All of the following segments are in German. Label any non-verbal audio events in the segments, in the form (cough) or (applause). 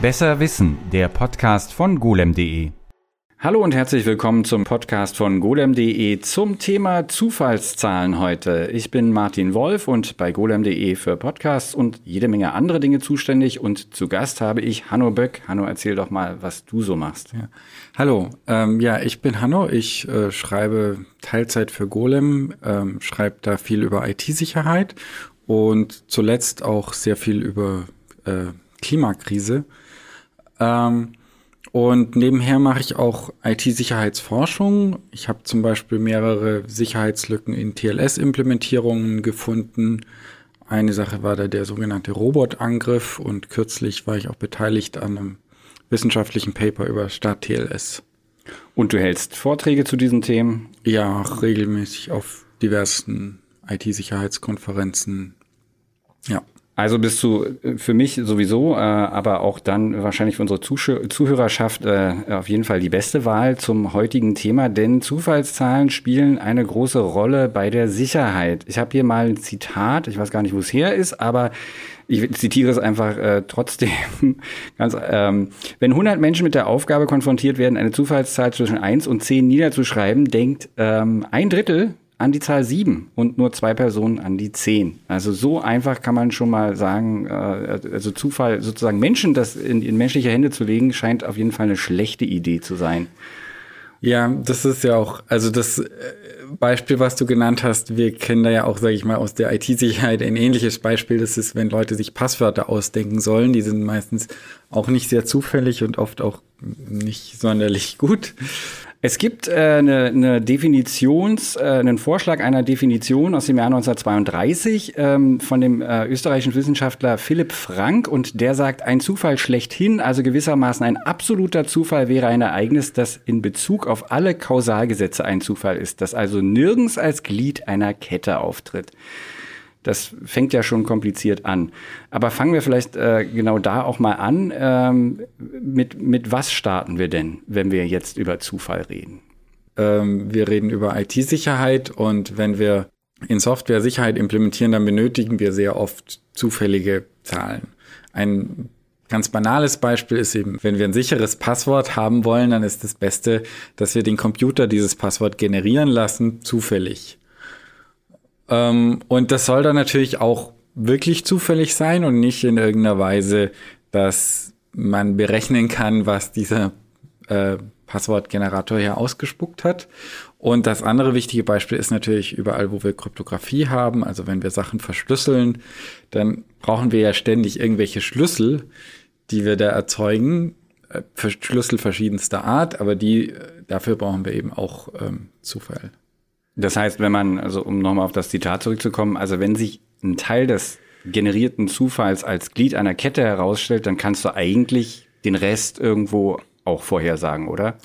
Besser Wissen, der Podcast von golem.de. Hallo und herzlich willkommen zum Podcast von golem.de zum Thema Zufallszahlen heute. Ich bin Martin Wolf und bei golem.de für Podcasts und jede Menge andere Dinge zuständig und zu Gast habe ich Hanno Böck. Hanno, erzähl doch mal, was du so machst. Ja. Hallo, ähm, ja, ich bin Hanno. Ich äh, schreibe Teilzeit für Golem, ähm, schreibe da viel über IT-Sicherheit und zuletzt auch sehr viel über äh, Klimakrise. Ähm, und nebenher mache ich auch IT-Sicherheitsforschung. Ich habe zum Beispiel mehrere Sicherheitslücken in TLS-Implementierungen gefunden. Eine Sache war da der sogenannte Robotangriff und kürzlich war ich auch beteiligt an einem wissenschaftlichen Paper über Start TLS. Und du hältst Vorträge zu diesen Themen? Ja, regelmäßig auf diversen IT-Sicherheitskonferenzen. Ja. Also bist du äh, für mich sowieso, äh, aber auch dann wahrscheinlich für unsere Zusch Zuhörerschaft äh, auf jeden Fall die beste Wahl zum heutigen Thema, denn Zufallszahlen spielen eine große Rolle bei der Sicherheit. Ich habe hier mal ein Zitat, ich weiß gar nicht, wo es her ist, aber ich zitiere es einfach äh, trotzdem. (laughs) Ganz, ähm, wenn 100 Menschen mit der Aufgabe konfrontiert werden, eine Zufallszahl zwischen 1 und 10 niederzuschreiben, denkt ähm, ein Drittel an die Zahl 7 und nur zwei Personen an die 10. Also so einfach kann man schon mal sagen, äh, also Zufall, sozusagen Menschen das in, in menschliche Hände zu legen, scheint auf jeden Fall eine schlechte Idee zu sein. Ja, das ist ja auch, also das äh, Beispiel, was du genannt hast, wir kennen da ja auch, sage ich mal, aus der IT-Sicherheit ein ähnliches Beispiel. Das ist, wenn Leute sich Passwörter ausdenken sollen. Die sind meistens auch nicht sehr zufällig und oft auch nicht sonderlich gut. Es gibt äh, eine, eine Definitions, äh, einen Vorschlag einer Definition aus dem Jahr 1932 ähm, von dem äh, österreichischen Wissenschaftler Philipp Frank und der sagt, ein Zufall schlechthin, also gewissermaßen ein absoluter Zufall wäre ein Ereignis, das in Bezug auf alle Kausalgesetze ein Zufall ist, das also nirgends als Glied einer Kette auftritt. Das fängt ja schon kompliziert an. Aber fangen wir vielleicht äh, genau da auch mal an. Ähm, mit, mit was starten wir denn, wenn wir jetzt über Zufall reden? Ähm, wir reden über IT-Sicherheit und wenn wir in Software Sicherheit implementieren, dann benötigen wir sehr oft zufällige Zahlen. Ein ganz banales Beispiel ist eben, wenn wir ein sicheres Passwort haben wollen, dann ist das Beste, dass wir den Computer dieses Passwort generieren lassen, zufällig. Ähm, und das soll dann natürlich auch wirklich zufällig sein und nicht in irgendeiner Weise, dass man berechnen kann, was dieser äh, Passwortgenerator hier ausgespuckt hat. Und das andere wichtige Beispiel ist natürlich überall, wo wir Kryptographie haben, also wenn wir Sachen verschlüsseln, dann brauchen wir ja ständig irgendwelche Schlüssel, die wir da erzeugen, äh, Schlüssel verschiedenster Art, aber die, äh, dafür brauchen wir eben auch ähm, Zufall. Das heißt, wenn man, also um nochmal auf das Zitat zurückzukommen, also wenn sich ein Teil des generierten Zufalls als Glied einer Kette herausstellt, dann kannst du eigentlich den Rest irgendwo auch vorhersagen, oder?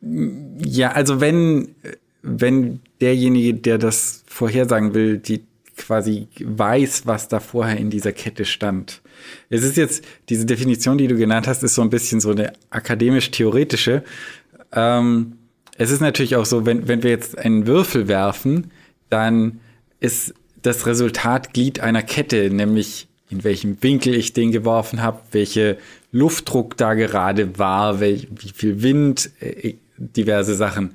Ja, also wenn, wenn derjenige, der das vorhersagen will, die quasi weiß, was da vorher in dieser Kette stand. Es ist jetzt, diese Definition, die du genannt hast, ist so ein bisschen so eine akademisch-theoretische. Ähm, es ist natürlich auch so, wenn, wenn wir jetzt einen Würfel werfen, dann ist das Resultat Glied einer Kette, nämlich in welchem Winkel ich den geworfen habe, welche Luftdruck da gerade war, welch, wie viel Wind, äh, diverse Sachen.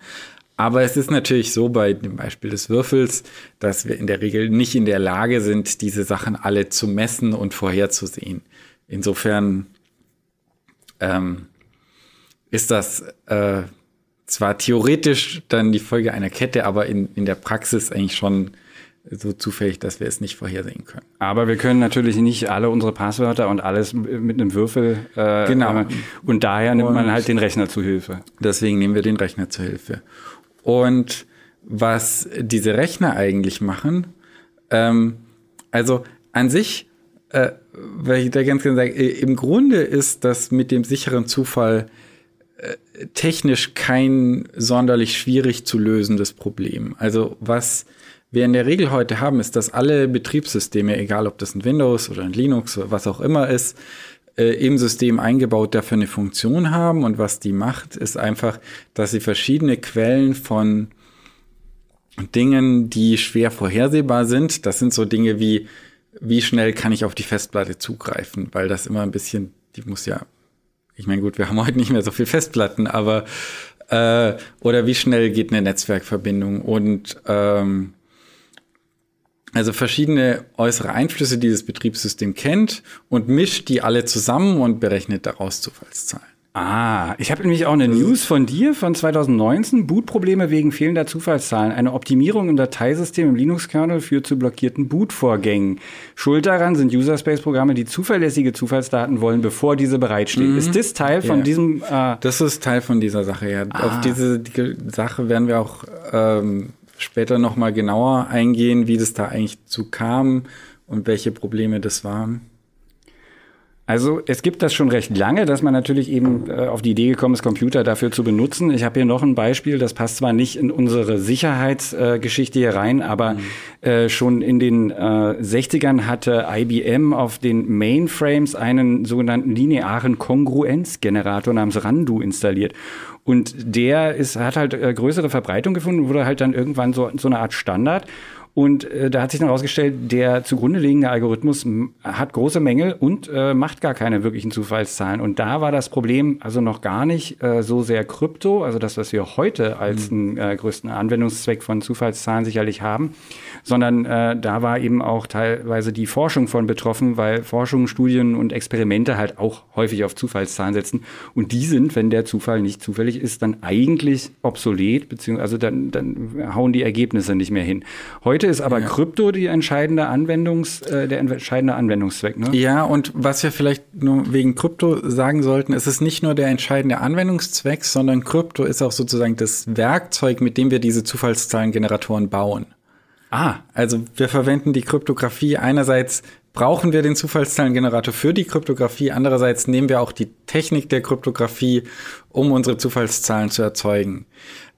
Aber es ist natürlich so bei dem Beispiel des Würfels, dass wir in der Regel nicht in der Lage sind, diese Sachen alle zu messen und vorherzusehen. Insofern ähm, ist das äh, zwar theoretisch dann die Folge einer Kette, aber in, in der Praxis eigentlich schon so zufällig, dass wir es nicht vorhersehen können. Aber wir können natürlich nicht alle unsere Passwörter und alles mit einem Würfel. Äh, genau. Und daher nimmt und man halt den Rechner zu Hilfe. Deswegen nehmen wir den Rechner zu Hilfe. Und was diese Rechner eigentlich machen, ähm, also an sich, äh, weil ich da ganz gerne sage, im Grunde ist das mit dem sicheren Zufall technisch kein sonderlich schwierig zu lösendes Problem. Also was wir in der Regel heute haben, ist, dass alle Betriebssysteme, egal ob das ein Windows oder ein Linux oder was auch immer ist, äh, im System eingebaut dafür eine Funktion haben. Und was die macht, ist einfach, dass sie verschiedene Quellen von Dingen, die schwer vorhersehbar sind, das sind so Dinge wie, wie schnell kann ich auf die Festplatte zugreifen, weil das immer ein bisschen, die muss ja ich meine, gut, wir haben heute nicht mehr so viel Festplatten, aber äh, oder wie schnell geht eine Netzwerkverbindung und ähm, also verschiedene äußere Einflüsse, die das Betriebssystem kennt und mischt die alle zusammen und berechnet daraus Zufallszahlen. Ah, ich habe nämlich auch eine News von dir von 2019. Bootprobleme wegen fehlender Zufallszahlen. Eine Optimierung im Dateisystem im Linux-Kernel führt zu blockierten Bootvorgängen. Schuld daran sind User-Space-Programme, die zuverlässige Zufallsdaten wollen, bevor diese bereitstehen. Mhm. Ist das Teil von ja. diesem? Äh das ist Teil von dieser Sache. Ja, ah. auf diese die Sache werden wir auch ähm, später noch mal genauer eingehen, wie das da eigentlich zu kam und welche Probleme das waren. Also es gibt das schon recht lange, dass man natürlich eben äh, auf die Idee gekommen ist, Computer dafür zu benutzen. Ich habe hier noch ein Beispiel, das passt zwar nicht in unsere Sicherheitsgeschichte äh, hier rein, aber mhm. äh, schon in den äh, 60ern hatte IBM auf den Mainframes einen sogenannten linearen Kongruenzgenerator namens Randu installiert. Und der ist, hat halt äh, größere Verbreitung gefunden, wurde halt dann irgendwann so, so eine Art Standard. Und äh, da hat sich dann herausgestellt, der zugrunde liegende Algorithmus hat große Mängel und äh, macht gar keine wirklichen Zufallszahlen. Und da war das Problem also noch gar nicht äh, so sehr Krypto, also das, was wir heute als mhm. einen äh, größten Anwendungszweck von Zufallszahlen sicherlich haben, sondern äh, da war eben auch teilweise die Forschung von betroffen, weil Forschung, Studien und Experimente halt auch häufig auf Zufallszahlen setzen. Und die sind, wenn der Zufall nicht zufällig ist, dann eigentlich obsolet, beziehungsweise also dann, dann hauen die Ergebnisse nicht mehr hin. Heute ist aber ja. Krypto die entscheidende Anwendungs, äh, der entscheidende Anwendungszweck. Ne? Ja, und was wir vielleicht nur wegen Krypto sagen sollten, es ist nicht nur der entscheidende Anwendungszweck, sondern Krypto ist auch sozusagen das Werkzeug, mit dem wir diese Zufallszahlengeneratoren bauen. Ah. Also wir verwenden die Kryptographie einerseits brauchen wir den Zufallszahlengenerator für die Kryptographie. Andererseits nehmen wir auch die Technik der Kryptographie, um unsere Zufallszahlen zu erzeugen.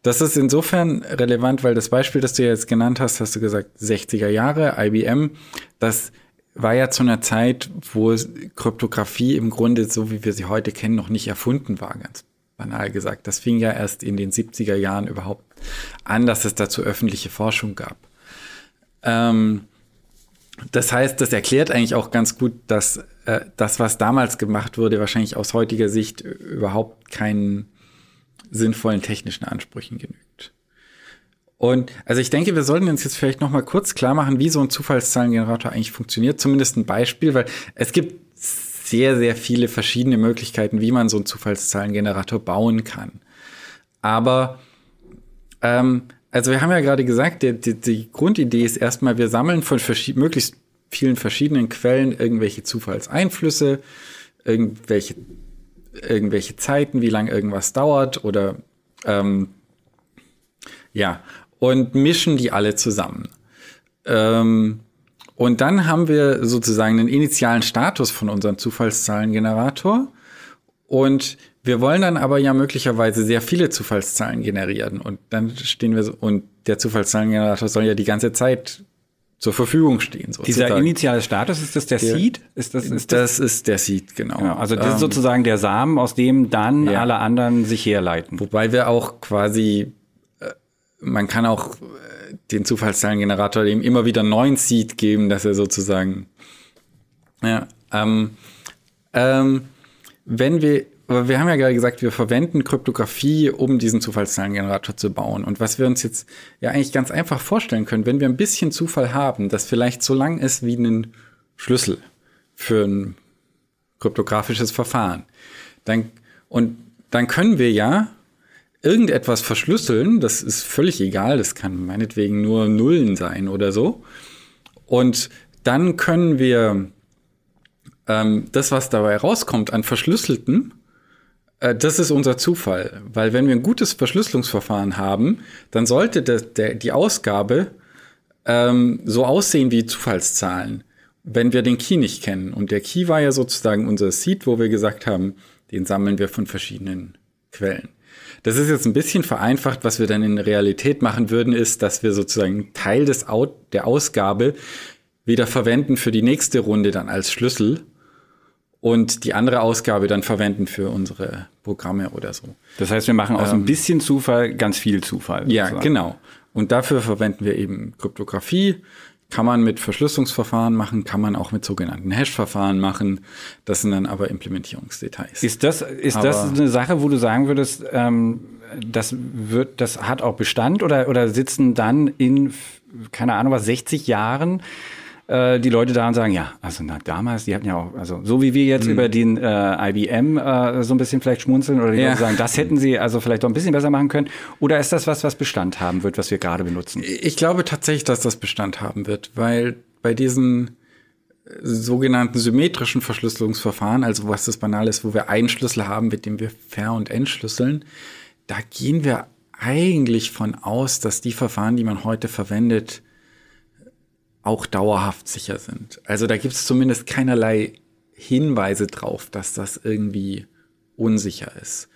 Das ist insofern relevant, weil das Beispiel, das du jetzt genannt hast, hast du gesagt 60er Jahre, IBM, das war ja zu einer Zeit, wo Kryptographie im Grunde, so wie wir sie heute kennen, noch nicht erfunden war, ganz banal gesagt. Das fing ja erst in den 70er Jahren überhaupt an, dass es dazu öffentliche Forschung gab. Ähm, das heißt, das erklärt eigentlich auch ganz gut, dass äh, das, was damals gemacht wurde, wahrscheinlich aus heutiger Sicht überhaupt keinen sinnvollen technischen Ansprüchen genügt. Und also ich denke, wir sollten uns jetzt vielleicht noch mal kurz klar machen, wie so ein Zufallszahlengenerator eigentlich funktioniert. Zumindest ein Beispiel, weil es gibt sehr, sehr viele verschiedene Möglichkeiten, wie man so einen Zufallszahlengenerator bauen kann. Aber ähm, also wir haben ja gerade gesagt, die, die, die Grundidee ist erstmal, wir sammeln von möglichst vielen verschiedenen Quellen irgendwelche Zufallseinflüsse, irgendwelche irgendwelche Zeiten, wie lange irgendwas dauert oder ähm, ja, und mischen die alle zusammen. Ähm, und dann haben wir sozusagen einen initialen Status von unserem Zufallszahlengenerator. Und wir wollen dann aber ja möglicherweise sehr viele Zufallszahlen generieren. Und dann stehen wir so, und der Zufallszahlengenerator soll ja die ganze Zeit zur Verfügung stehen. Sozusagen. Dieser initiale Status, ist das der, der Seed? Ist das, ist das, das ist der Seed, genau. genau also das ähm, ist sozusagen der Samen, aus dem dann ja. alle anderen sich herleiten. Wobei wir auch quasi, äh, man kann auch äh, den Zufallszahlengenerator dem immer wieder neuen Seed geben, dass er sozusagen, ja, ähm, ähm, wenn wir aber wir haben ja gerade gesagt, wir verwenden Kryptographie, um diesen Zufallszahlengenerator zu bauen. Und was wir uns jetzt ja eigentlich ganz einfach vorstellen können, wenn wir ein bisschen Zufall haben, das vielleicht so lang ist wie ein Schlüssel für ein kryptografisches Verfahren, dann, und dann können wir ja irgendetwas verschlüsseln, das ist völlig egal, das kann meinetwegen nur Nullen sein oder so. Und dann können wir ähm, das, was dabei rauskommt an verschlüsselten, das ist unser Zufall, weil wenn wir ein gutes Verschlüsselungsverfahren haben, dann sollte das, der, die Ausgabe ähm, so aussehen wie Zufallszahlen, wenn wir den Key nicht kennen. Und der Key war ja sozusagen unser Seed, wo wir gesagt haben, den sammeln wir von verschiedenen Quellen. Das ist jetzt ein bisschen vereinfacht. Was wir dann in Realität machen würden, ist, dass wir sozusagen Teil des Out der Ausgabe wieder verwenden für die nächste Runde dann als Schlüssel und die andere Ausgabe dann verwenden für unsere Programme oder so. Das heißt, wir machen aus ähm, ein bisschen Zufall ganz viel Zufall. Ja, sozusagen. genau. Und dafür verwenden wir eben Kryptographie. Kann man mit Verschlüsselungsverfahren machen, kann man auch mit sogenannten Hash-Verfahren machen. Das sind dann aber Implementierungsdetails. Ist das, ist das eine Sache, wo du sagen würdest, ähm, das wird, das hat auch Bestand oder, oder sitzen dann in, keine Ahnung was, 60 Jahren äh, die Leute da und sagen, ja, also na, damals, die hatten ja auch, also so wie wir jetzt mhm. über den äh, IBM äh, so ein bisschen vielleicht schmunzeln oder die ja. Leute sagen, das hätten (laughs) sie also vielleicht auch ein bisschen besser machen können. Oder ist das was, was Bestand haben wird, was wir gerade benutzen? Ich glaube tatsächlich, dass das Bestand haben wird, weil bei diesen sogenannten symmetrischen Verschlüsselungsverfahren, also was das banal ist, wo wir einen Schlüssel haben, mit dem wir ver- und entschlüsseln, da gehen wir eigentlich von aus, dass die Verfahren, die man heute verwendet, auch dauerhaft sicher sind. Also da gibt es zumindest keinerlei Hinweise drauf, dass das irgendwie unsicher ist.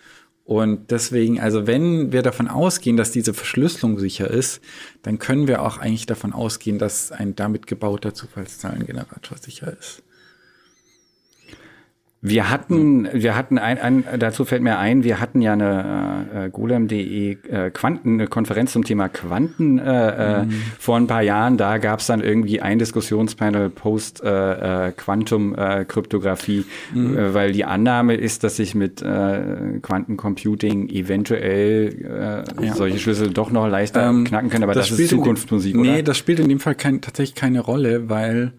Und deswegen, also wenn wir davon ausgehen, dass diese Verschlüsselung sicher ist, dann können wir auch eigentlich davon ausgehen, dass ein damit gebauter Zufallszahlengenerator sicher ist. Wir hatten, wir hatten ein, ein, dazu fällt mir ein, wir hatten ja eine äh, golem.de äh, Quanten, eine Konferenz zum Thema Quanten äh, äh mhm. vor ein paar Jahren. Da gab es dann irgendwie ein Diskussionspanel Post äh, äh, Quantum äh, Kryptographie, mhm. äh, weil die Annahme ist, dass sich mit äh, Quantencomputing eventuell äh, ja. solche Schlüssel doch noch leichter ähm, knacken können. Aber das, das ist Zukunftsmusik, dem, oder? Nee, das spielt in dem Fall kein, tatsächlich keine Rolle, weil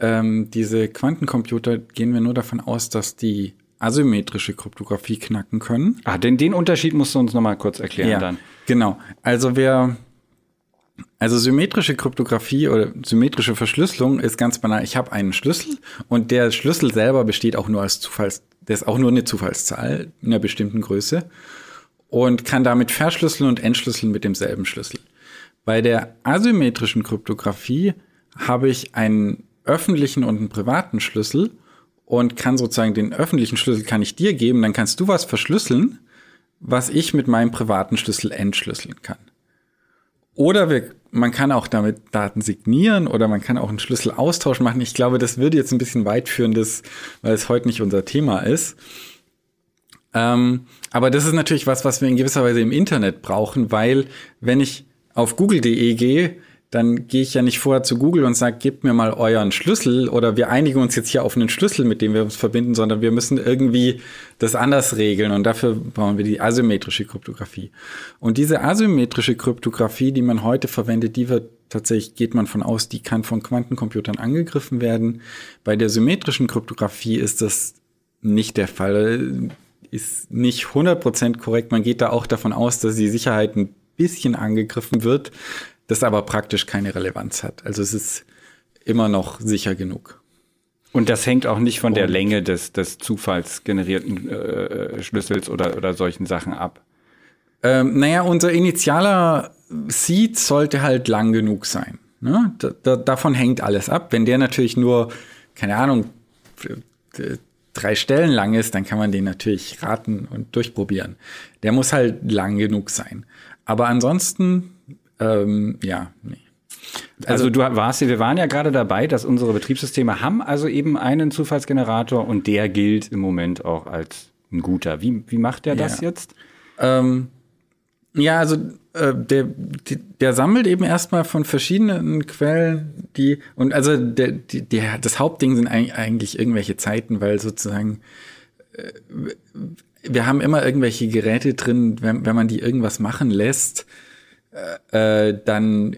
ähm, diese Quantencomputer gehen wir nur davon aus, dass die asymmetrische Kryptographie knacken können. Ah, den, den Unterschied musst du uns nochmal kurz erklären ja, dann. Genau. Also wer also symmetrische Kryptographie oder symmetrische Verschlüsselung ist ganz banal. Ich habe einen Schlüssel und der Schlüssel selber besteht auch nur als Zufalls, der ist auch nur eine Zufallszahl in einer bestimmten Größe und kann damit verschlüsseln und entschlüsseln mit demselben Schlüssel. Bei der asymmetrischen Kryptographie habe ich einen öffentlichen und einen privaten Schlüssel und kann sozusagen den öffentlichen Schlüssel kann ich dir geben, dann kannst du was verschlüsseln, was ich mit meinem privaten Schlüssel entschlüsseln kann. Oder wir, man kann auch damit Daten signieren oder man kann auch einen Schlüsselaustausch machen. Ich glaube, das würde jetzt ein bisschen weit führen, weil es heute nicht unser Thema ist. Ähm, aber das ist natürlich was, was wir in gewisser Weise im Internet brauchen, weil wenn ich auf google.de gehe, dann gehe ich ja nicht vorher zu Google und sage, gebt mir mal euren Schlüssel oder wir einigen uns jetzt hier auf einen Schlüssel, mit dem wir uns verbinden, sondern wir müssen irgendwie das anders regeln und dafür brauchen wir die asymmetrische Kryptographie. Und diese asymmetrische Kryptographie, die man heute verwendet, die wird tatsächlich, geht man von aus, die kann von Quantencomputern angegriffen werden. Bei der symmetrischen Kryptographie ist das nicht der Fall, ist nicht 100% korrekt. Man geht da auch davon aus, dass die Sicherheit ein bisschen angegriffen wird das aber praktisch keine Relevanz hat. Also es ist immer noch sicher genug. Und das hängt auch nicht von der Länge des, des zufallsgenerierten äh, Schlüssels oder, oder solchen Sachen ab. Ähm, naja, unser initialer Seed sollte halt lang genug sein. Ne? Da, da, davon hängt alles ab. Wenn der natürlich nur, keine Ahnung, drei Stellen lang ist, dann kann man den natürlich raten und durchprobieren. Der muss halt lang genug sein. Aber ansonsten ähm, ja, nee. Also, also, du warst, wir waren ja gerade dabei, dass unsere Betriebssysteme haben also eben einen Zufallsgenerator und der gilt im Moment auch als ein guter. Wie, wie macht der das ja. jetzt? Ähm, ja, also äh, der, der, sammelt eben erstmal von verschiedenen Quellen die und also der, die, der, das Hauptding sind eigentlich irgendwelche Zeiten, weil sozusagen äh, wir haben immer irgendwelche Geräte drin, wenn, wenn man die irgendwas machen lässt, äh, dann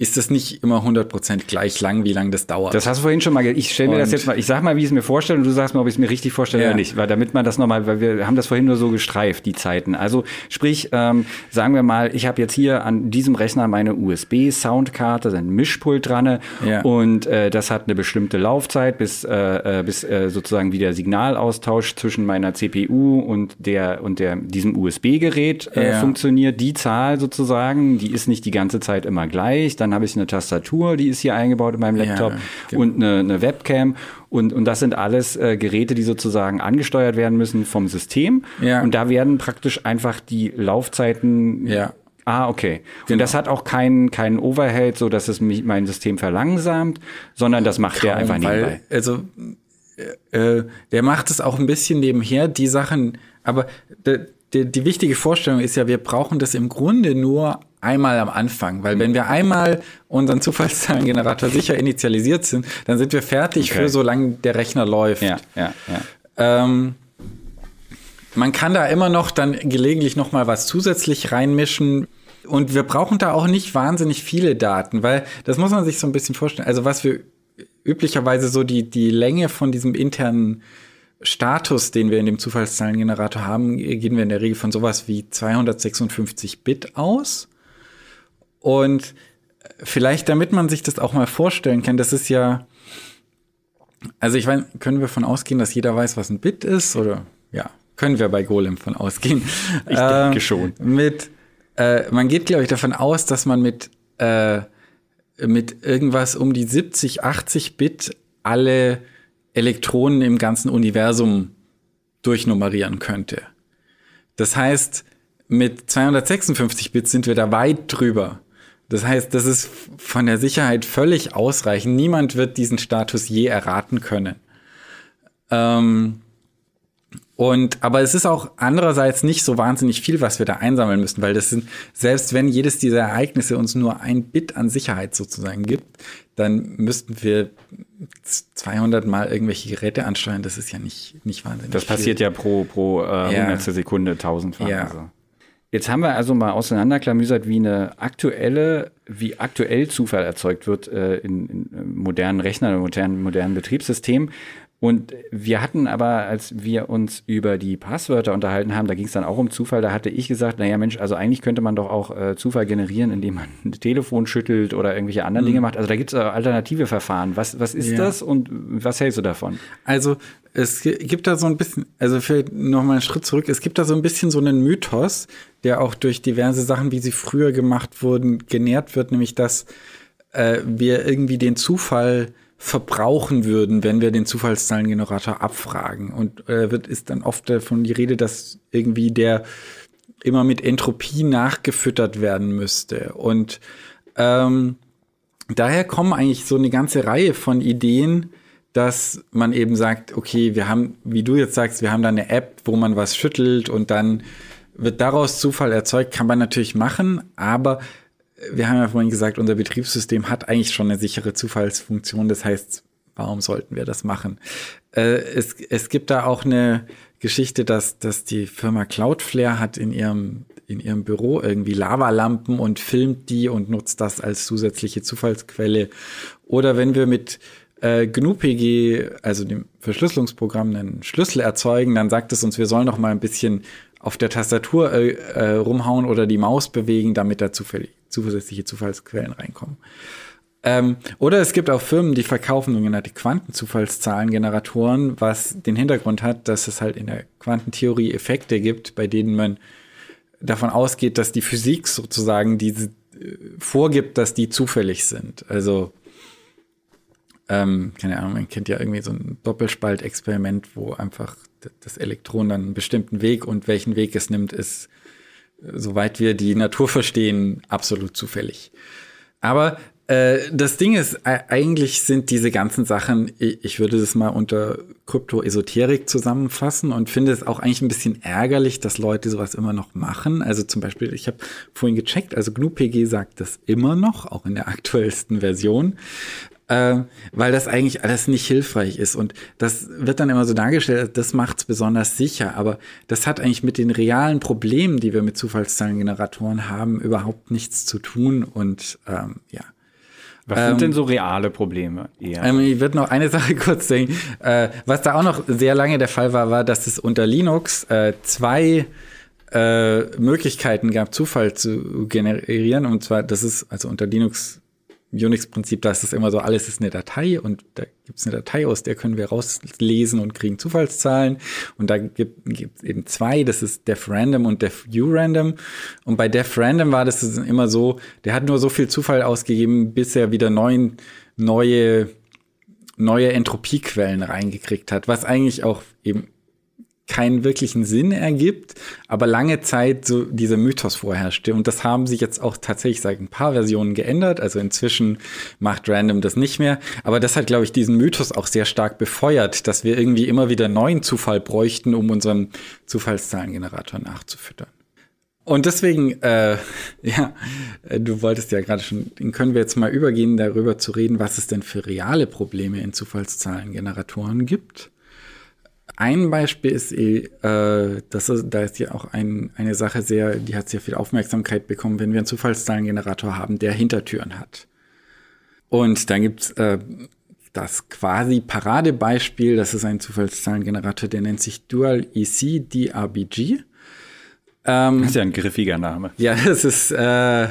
ist das nicht immer 100% gleich lang, wie lang das dauert. Das hast du vorhin schon mal, ich stelle mir und das jetzt mal, ich sag mal, wie ich es mir vorstelle und du sagst mal, ob ich es mir richtig vorstelle ja. oder nicht, weil damit man das nochmal, weil wir haben das vorhin nur so gestreift, die Zeiten. Also sprich, ähm, sagen wir mal, ich habe jetzt hier an diesem Rechner meine USB-Soundkarte, ein Mischpult dran ja. und äh, das hat eine bestimmte Laufzeit, bis, äh, äh, bis äh, sozusagen wie der Signalaustausch zwischen meiner CPU und der und der diesem USB-Gerät äh, ja. funktioniert. Die Zahl sozusagen, die ist nicht die ganze Zeit immer gleich. Dann dann habe ich eine Tastatur, die ist hier eingebaut in meinem Laptop ja, genau. und eine, eine, Webcam. Und, und das sind alles äh, Geräte, die sozusagen angesteuert werden müssen vom System. Ja. Und da werden praktisch einfach die Laufzeiten ja. Ah, okay. Genau. Und das hat auch keinen keinen Overhead, so dass es mich, mein System verlangsamt, sondern das macht Kaum, der einfach nebenbei. Weil, also äh, äh, der macht es auch ein bisschen nebenher, die Sachen, aber die, die wichtige Vorstellung ist ja, wir brauchen das im Grunde nur einmal am Anfang, weil wenn wir einmal unseren Zufallszahlengenerator (laughs) sicher initialisiert sind, dann sind wir fertig okay. für solange der Rechner läuft. Ja, ja, ja. Ähm, man kann da immer noch dann gelegentlich noch mal was zusätzlich reinmischen. Und wir brauchen da auch nicht wahnsinnig viele Daten, weil das muss man sich so ein bisschen vorstellen. Also was wir üblicherweise so die, die Länge von diesem internen Status, den wir in dem Zufallszahlengenerator haben, gehen wir in der Regel von sowas wie 256 Bit aus. Und vielleicht, damit man sich das auch mal vorstellen kann, das ist ja, also ich meine, können wir davon ausgehen, dass jeder weiß, was ein Bit ist? Oder ja, können wir bei Golem von ausgehen? Ich äh, denke schon. Mit, äh, man geht, glaube ich, davon aus, dass man mit, äh, mit irgendwas um die 70, 80 Bit alle Elektronen im ganzen Universum durchnummerieren könnte. Das heißt, mit 256 Bit sind wir da weit drüber. Das heißt, das ist von der Sicherheit völlig ausreichend. Niemand wird diesen Status je erraten können. Ähm, und, aber es ist auch andererseits nicht so wahnsinnig viel, was wir da einsammeln müssen, weil das sind, selbst wenn jedes dieser Ereignisse uns nur ein Bit an Sicherheit sozusagen gibt, dann müssten wir 200 Mal irgendwelche Geräte ansteuern. Das ist ja nicht, nicht wahnsinnig Das passiert viel. ja pro, pro äh, ja. hundertstel Sekunde tausendfach. Ja. Also. Jetzt haben wir also mal auseinanderklamüsert, wie eine aktuelle, wie aktuell Zufall erzeugt wird äh, in, in modernen Rechnern, in modernen, modernen Betriebssystemen. Und wir hatten aber, als wir uns über die Passwörter unterhalten haben, da ging es dann auch um Zufall, da hatte ich gesagt, naja Mensch, also eigentlich könnte man doch auch äh, Zufall generieren, indem man ein Telefon schüttelt oder irgendwelche anderen mhm. Dinge macht. Also da gibt es alternative Verfahren. Was, was ist ja. das und was hältst du davon? Also es gibt da so ein bisschen, also für nochmal einen Schritt zurück, es gibt da so ein bisschen so einen Mythos, der auch durch diverse Sachen, wie sie früher gemacht wurden, genährt wird, nämlich dass äh, wir irgendwie den Zufall verbrauchen würden, wenn wir den Zufallszahlengenerator abfragen. Und äh, wird ist dann oft davon die Rede, dass irgendwie der immer mit Entropie nachgefüttert werden müsste. Und ähm, daher kommen eigentlich so eine ganze Reihe von Ideen, dass man eben sagt, okay, wir haben, wie du jetzt sagst, wir haben da eine App, wo man was schüttelt und dann wird daraus Zufall erzeugt, kann man natürlich machen, aber wir haben ja vorhin gesagt, unser Betriebssystem hat eigentlich schon eine sichere Zufallsfunktion. Das heißt, warum sollten wir das machen? Äh, es, es gibt da auch eine Geschichte, dass, dass die Firma Cloudflare hat in ihrem, in ihrem Büro irgendwie Lavalampen und filmt die und nutzt das als zusätzliche Zufallsquelle. Oder wenn wir mit äh, GNU-PG, also dem Verschlüsselungsprogramm, einen Schlüssel erzeugen, dann sagt es uns, wir sollen noch mal ein bisschen auf der Tastatur äh, äh, rumhauen oder die Maus bewegen, damit da zufällig, zusätzliche Zufallsquellen reinkommen. Ähm, oder es gibt auch Firmen, die verkaufen sogenannte Quantenzufallszahlengeneratoren, was den Hintergrund hat, dass es halt in der Quantentheorie Effekte gibt, bei denen man davon ausgeht, dass die Physik sozusagen diese äh, vorgibt, dass die zufällig sind. Also ähm, keine Ahnung, man kennt ja irgendwie so ein Doppelspaltexperiment, wo einfach das Elektron dann einen bestimmten Weg und welchen Weg es nimmt, ist, soweit wir die Natur verstehen, absolut zufällig. Aber äh, das Ding ist, eigentlich sind diese ganzen Sachen, ich würde das mal unter Kryptoesoterik zusammenfassen und finde es auch eigentlich ein bisschen ärgerlich, dass Leute sowas immer noch machen. Also zum Beispiel, ich habe vorhin gecheckt, also GNU-PG sagt das immer noch, auch in der aktuellsten Version äh, weil das eigentlich alles nicht hilfreich ist. Und das wird dann immer so dargestellt, das macht es besonders sicher. Aber das hat eigentlich mit den realen Problemen, die wir mit Zufallszahlengeneratoren haben, überhaupt nichts zu tun. Und ähm, ja. Was sind ähm, denn so reale Probleme eher? Ähm, ich würde noch eine Sache (laughs) kurz sagen. Äh, was da auch noch sehr lange der Fall war, war, dass es unter Linux äh, zwei äh, Möglichkeiten gab, Zufall zu generieren. Und zwar, das ist also unter Linux Unix-Prinzip, da ist es immer so, alles ist eine Datei und da gibt es eine Datei, aus der können wir rauslesen und kriegen Zufallszahlen. Und da gibt es eben zwei, das ist def random und def random. Und bei def random war das immer so, der hat nur so viel Zufall ausgegeben, bis er wieder neun, neue, neue Entropiequellen reingekriegt hat, was eigentlich auch eben keinen wirklichen Sinn ergibt, aber lange Zeit so dieser Mythos vorherrschte. Und das haben sich jetzt auch tatsächlich seit ein paar Versionen geändert. Also inzwischen macht Random das nicht mehr. Aber das hat, glaube ich, diesen Mythos auch sehr stark befeuert, dass wir irgendwie immer wieder neuen Zufall bräuchten, um unseren Zufallszahlengenerator nachzufüttern. Und deswegen, äh, (laughs) ja, du wolltest ja gerade schon, können wir jetzt mal übergehen, darüber zu reden, was es denn für reale Probleme in Zufallszahlengeneratoren gibt. Ein Beispiel ist, äh, das ist, da ist ja auch ein, eine Sache sehr, die hat sehr viel Aufmerksamkeit bekommen, wenn wir einen Zufallszahlengenerator haben, der Hintertüren hat. Und dann gibt's äh, das quasi Paradebeispiel, das ist ein Zufallszahlengenerator, der nennt sich Dual EC DRBG. Ähm, das ist ja ein griffiger Name. Ja, das ist, äh,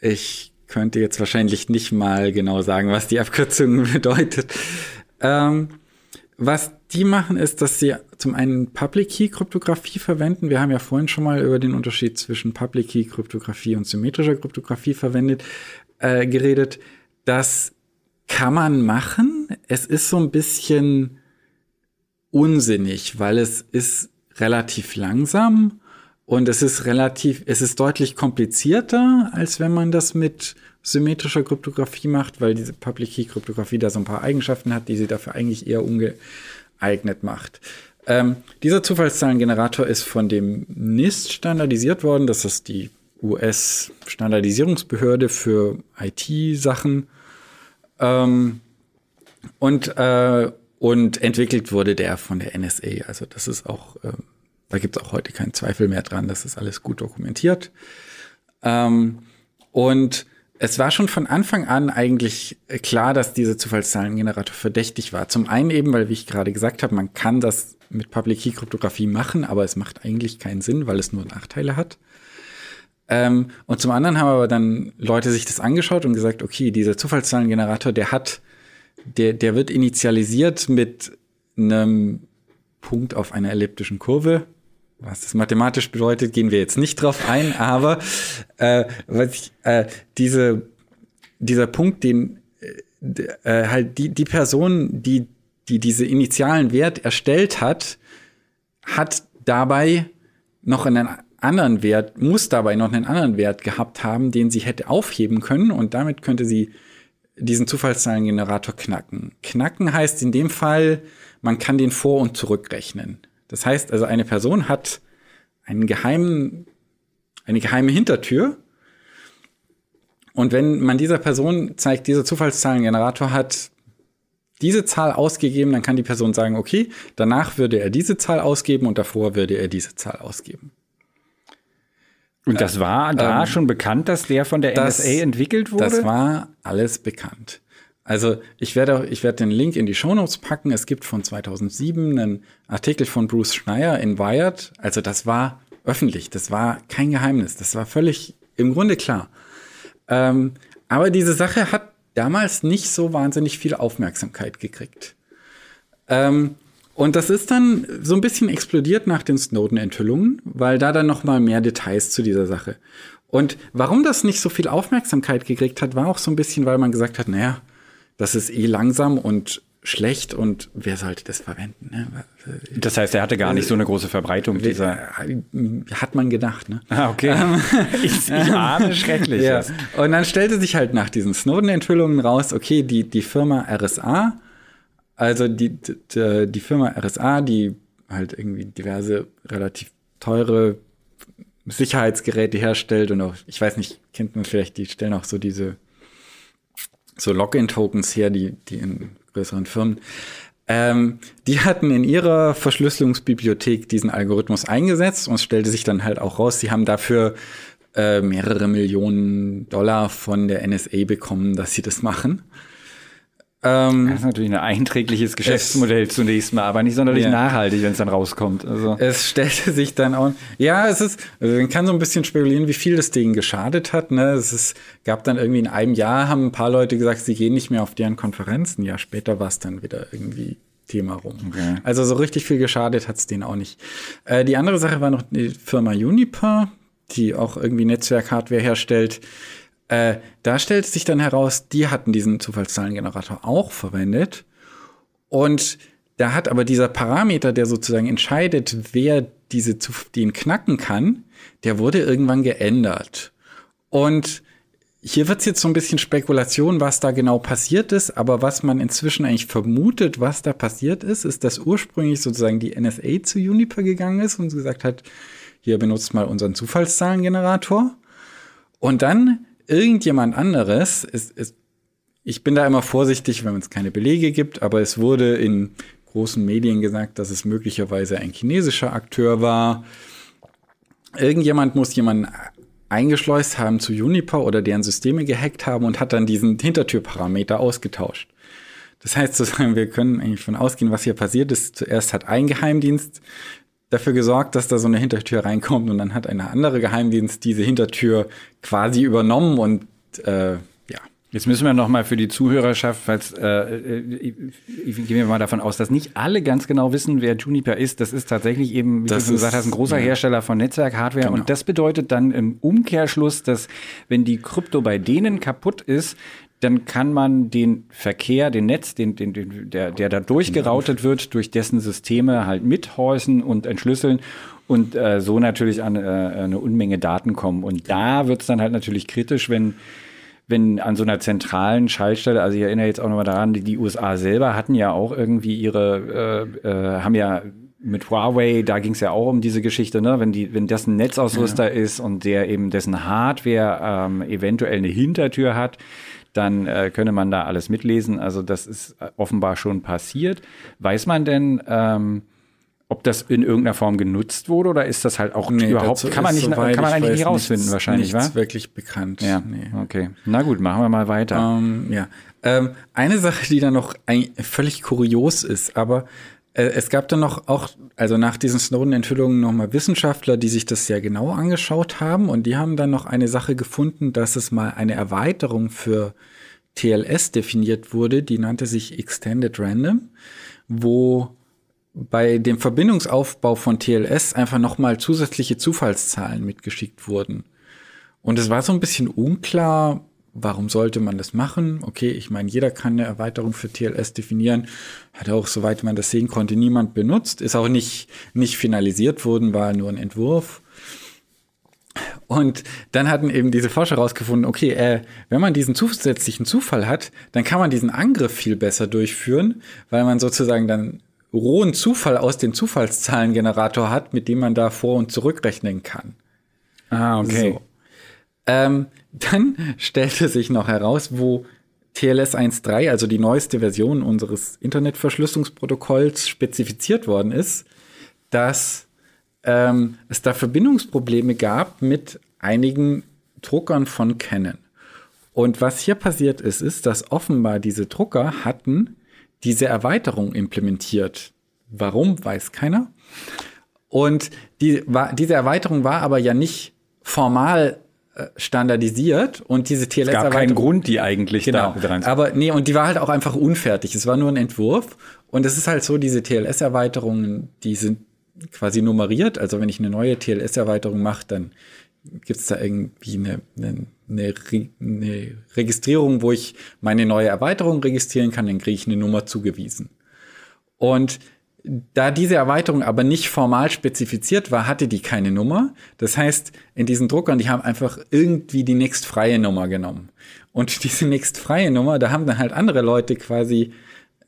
ich könnte jetzt wahrscheinlich nicht mal genau sagen, was die Abkürzung (laughs) bedeutet. Ähm, was die machen, ist, dass sie zum einen Public Key Kryptographie verwenden. Wir haben ja vorhin schon mal über den Unterschied zwischen Public Key Kryptographie und symmetrischer Kryptographie verwendet, äh, geredet. Das kann man machen. Es ist so ein bisschen unsinnig, weil es ist relativ langsam und es ist relativ, es ist deutlich komplizierter, als wenn man das mit symmetrischer Kryptographie macht, weil diese Public Key Kryptographie da so ein paar Eigenschaften hat, die sie dafür eigentlich eher ungeeignet macht. Ähm, dieser Zufallszahlengenerator ist von dem NIST standardisiert worden. Das ist die US-Standardisierungsbehörde für IT-Sachen. Ähm, und, äh, und entwickelt wurde der von der NSA. Also das ist auch, äh, da gibt es auch heute keinen Zweifel mehr dran. Das ist alles gut dokumentiert. Ähm, und es war schon von Anfang an eigentlich klar, dass dieser Zufallszahlengenerator verdächtig war. Zum einen eben, weil, wie ich gerade gesagt habe, man kann das mit Public Key Kryptographie machen, aber es macht eigentlich keinen Sinn, weil es nur Nachteile hat. Ähm, und zum anderen haben aber dann Leute sich das angeschaut und gesagt, okay, dieser Zufallszahlengenerator, der hat, der, der wird initialisiert mit einem Punkt auf einer elliptischen Kurve was das mathematisch bedeutet, gehen wir jetzt nicht drauf ein, aber äh, was ich, äh, diese, dieser Punkt, den äh, äh, halt die, die Person, die, die diese initialen Wert erstellt hat, hat dabei noch einen anderen Wert, muss dabei noch einen anderen Wert gehabt haben, den sie hätte aufheben können und damit könnte sie diesen Zufallszahlengenerator knacken. Knacken heißt in dem Fall, man kann den vor- und zurückrechnen. Das heißt also, eine Person hat einen geheimen, eine geheime Hintertür. Und wenn man dieser Person zeigt, dieser Zufallszahlengenerator hat diese Zahl ausgegeben, dann kann die Person sagen, okay, danach würde er diese Zahl ausgeben und davor würde er diese Zahl ausgeben. Und das war da ähm, schon bekannt, dass der von der NSA das, entwickelt wurde? Das war alles bekannt. Also ich werde, ich werde den Link in die Shownotes packen. Es gibt von 2007 einen Artikel von Bruce Schneier in Wired. Also das war öffentlich, das war kein Geheimnis, das war völlig im Grunde klar. Ähm, aber diese Sache hat damals nicht so wahnsinnig viel Aufmerksamkeit gekriegt. Ähm, und das ist dann so ein bisschen explodiert nach den Snowden-Enthüllungen, weil da dann noch mal mehr Details zu dieser Sache. Und warum das nicht so viel Aufmerksamkeit gekriegt hat, war auch so ein bisschen, weil man gesagt hat, naja, das ist eh langsam und schlecht und wer sollte das verwenden? Ne? Das heißt, er hatte gar nicht so eine große Verbreitung dieser. Hat man gedacht, ne? Ah, okay. Ähm, (laughs) ich, ich ahne schrecklich. Ja. Und dann stellte sich halt nach diesen Snowden-Enthüllungen raus, okay, die, die Firma RSA, also die, die, die Firma RSA, die halt irgendwie diverse relativ teure Sicherheitsgeräte herstellt und auch, ich weiß nicht, kennt man vielleicht, die stellen auch so diese so Login-Tokens her, die, die in größeren Firmen. Ähm, die hatten in ihrer Verschlüsselungsbibliothek diesen Algorithmus eingesetzt und es stellte sich dann halt auch raus, sie haben dafür äh, mehrere Millionen Dollar von der NSA bekommen, dass sie das machen. Ähm, das ist natürlich ein einträgliches Geschäftsmodell es, zunächst mal, aber nicht sonderlich ja. nachhaltig, wenn es dann rauskommt. Also. Es stellte sich dann auch, ja, es ist, also man kann so ein bisschen spekulieren, wie viel das Ding geschadet hat. Ne? Es ist, gab dann irgendwie in einem Jahr, haben ein paar Leute gesagt, sie gehen nicht mehr auf deren Konferenzen. Ja, später war es dann wieder irgendwie Thema rum. Okay. Also so richtig viel geschadet hat es denen auch nicht. Äh, die andere Sache war noch die Firma Uniper, die auch irgendwie Netzwerkhardware herstellt. Äh, da stellt sich dann heraus, die hatten diesen Zufallszahlengenerator auch verwendet. Und da hat aber dieser Parameter, der sozusagen entscheidet, wer diese den knacken kann, der wurde irgendwann geändert. Und hier wird es jetzt so ein bisschen Spekulation, was da genau passiert ist, aber was man inzwischen eigentlich vermutet, was da passiert ist, ist, dass ursprünglich sozusagen die NSA zu Juniper gegangen ist und gesagt hat, hier benutzt mal unseren Zufallszahlengenerator. Und dann irgendjemand anderes, ist, ist, ich bin da immer vorsichtig, wenn es keine Belege gibt, aber es wurde in großen Medien gesagt, dass es möglicherweise ein chinesischer Akteur war. Irgendjemand muss jemanden eingeschleust haben zu Juniper oder deren Systeme gehackt haben und hat dann diesen Hintertürparameter ausgetauscht. Das heißt wir können eigentlich von ausgehen, was hier passiert ist. Zuerst hat ein Geheimdienst dafür gesorgt, dass da so eine Hintertür reinkommt und dann hat ein anderer Geheimdienst diese Hintertür quasi übernommen und äh, Jetzt müssen wir noch mal für die Zuhörerschaft, falls äh, äh ich, ich gehe mal davon aus, dass nicht alle ganz genau wissen, wer Juniper ist. Das ist tatsächlich eben, wie das du gesagt hast, ein großer ja. Hersteller von Netzwerkhardware. Genau. Und das bedeutet dann im Umkehrschluss, dass wenn die Krypto bei denen kaputt ist, dann kann man den Verkehr, den Netz, den, den, den, der, der da durchgeroutet wird, durch dessen Systeme halt mithäusen und entschlüsseln und äh, so natürlich an äh, eine Unmenge Daten kommen. Und da wird es dann halt natürlich kritisch, wenn wenn an so einer zentralen Schaltstelle, also ich erinnere jetzt auch nochmal daran, die, die USA selber hatten ja auch irgendwie ihre, äh, äh, haben ja mit Huawei, da ging es ja auch um diese Geschichte, ne? wenn die, wenn das ein Netzausrüster ja. ist und der eben dessen Hardware ähm, eventuell eine Hintertür hat, dann äh, könne man da alles mitlesen. Also das ist offenbar schon passiert. Weiß man denn, ähm, ob das in irgendeiner Form genutzt wurde oder ist das halt auch nee, überhaupt kann man nicht kann man eigentlich nicht rausfinden wahrscheinlich nichts wa? wirklich bekannt ja nee. okay na gut machen wir mal weiter um, ähm, ja ähm, eine Sache die da noch völlig kurios ist aber äh, es gab dann noch auch also nach diesen Snowden-Enthüllungen noch mal Wissenschaftler die sich das sehr genau angeschaut haben und die haben dann noch eine Sache gefunden dass es mal eine Erweiterung für TLS definiert wurde die nannte sich Extended Random wo bei dem Verbindungsaufbau von TLS einfach nochmal zusätzliche Zufallszahlen mitgeschickt wurden. Und es war so ein bisschen unklar, warum sollte man das machen? Okay, ich meine, jeder kann eine Erweiterung für TLS definieren. Hat auch, soweit man das sehen konnte, niemand benutzt. Ist auch nicht, nicht finalisiert worden, war nur ein Entwurf. Und dann hatten eben diese Forscher herausgefunden, okay, äh, wenn man diesen zusätzlichen Zufall hat, dann kann man diesen Angriff viel besser durchführen, weil man sozusagen dann rohen Zufall aus dem Zufallszahlengenerator hat, mit dem man da vor- und zurückrechnen kann. Ah, okay. So. Ähm, dann stellte sich noch heraus, wo TLS 1.3, also die neueste Version unseres Internetverschlüsselungsprotokolls, spezifiziert worden ist, dass ähm, es da Verbindungsprobleme gab mit einigen Druckern von Canon. Und was hier passiert ist, ist, dass offenbar diese Drucker hatten diese Erweiterung implementiert. Warum, weiß keiner. Und die, war, diese Erweiterung war aber ja nicht formal standardisiert und diese TLS es gab keinen Grund, die eigentlich genau. da dran zu Aber nee, und die war halt auch einfach unfertig. Es war nur ein Entwurf und es ist halt so, diese TLS-Erweiterungen, die sind quasi nummeriert. Also wenn ich eine neue TLS-Erweiterung mache, dann gibt es da irgendwie eine, eine, eine, eine, Registrierung, wo ich meine neue Erweiterung registrieren kann, dann kriege ich eine Nummer zugewiesen. Und da diese Erweiterung aber nicht formal spezifiziert war, hatte die keine Nummer. Das heißt, in diesen Druckern, die haben einfach irgendwie die nächstfreie Nummer genommen. Und (laughs) diese nächstfreie Nummer, da haben dann halt andere Leute quasi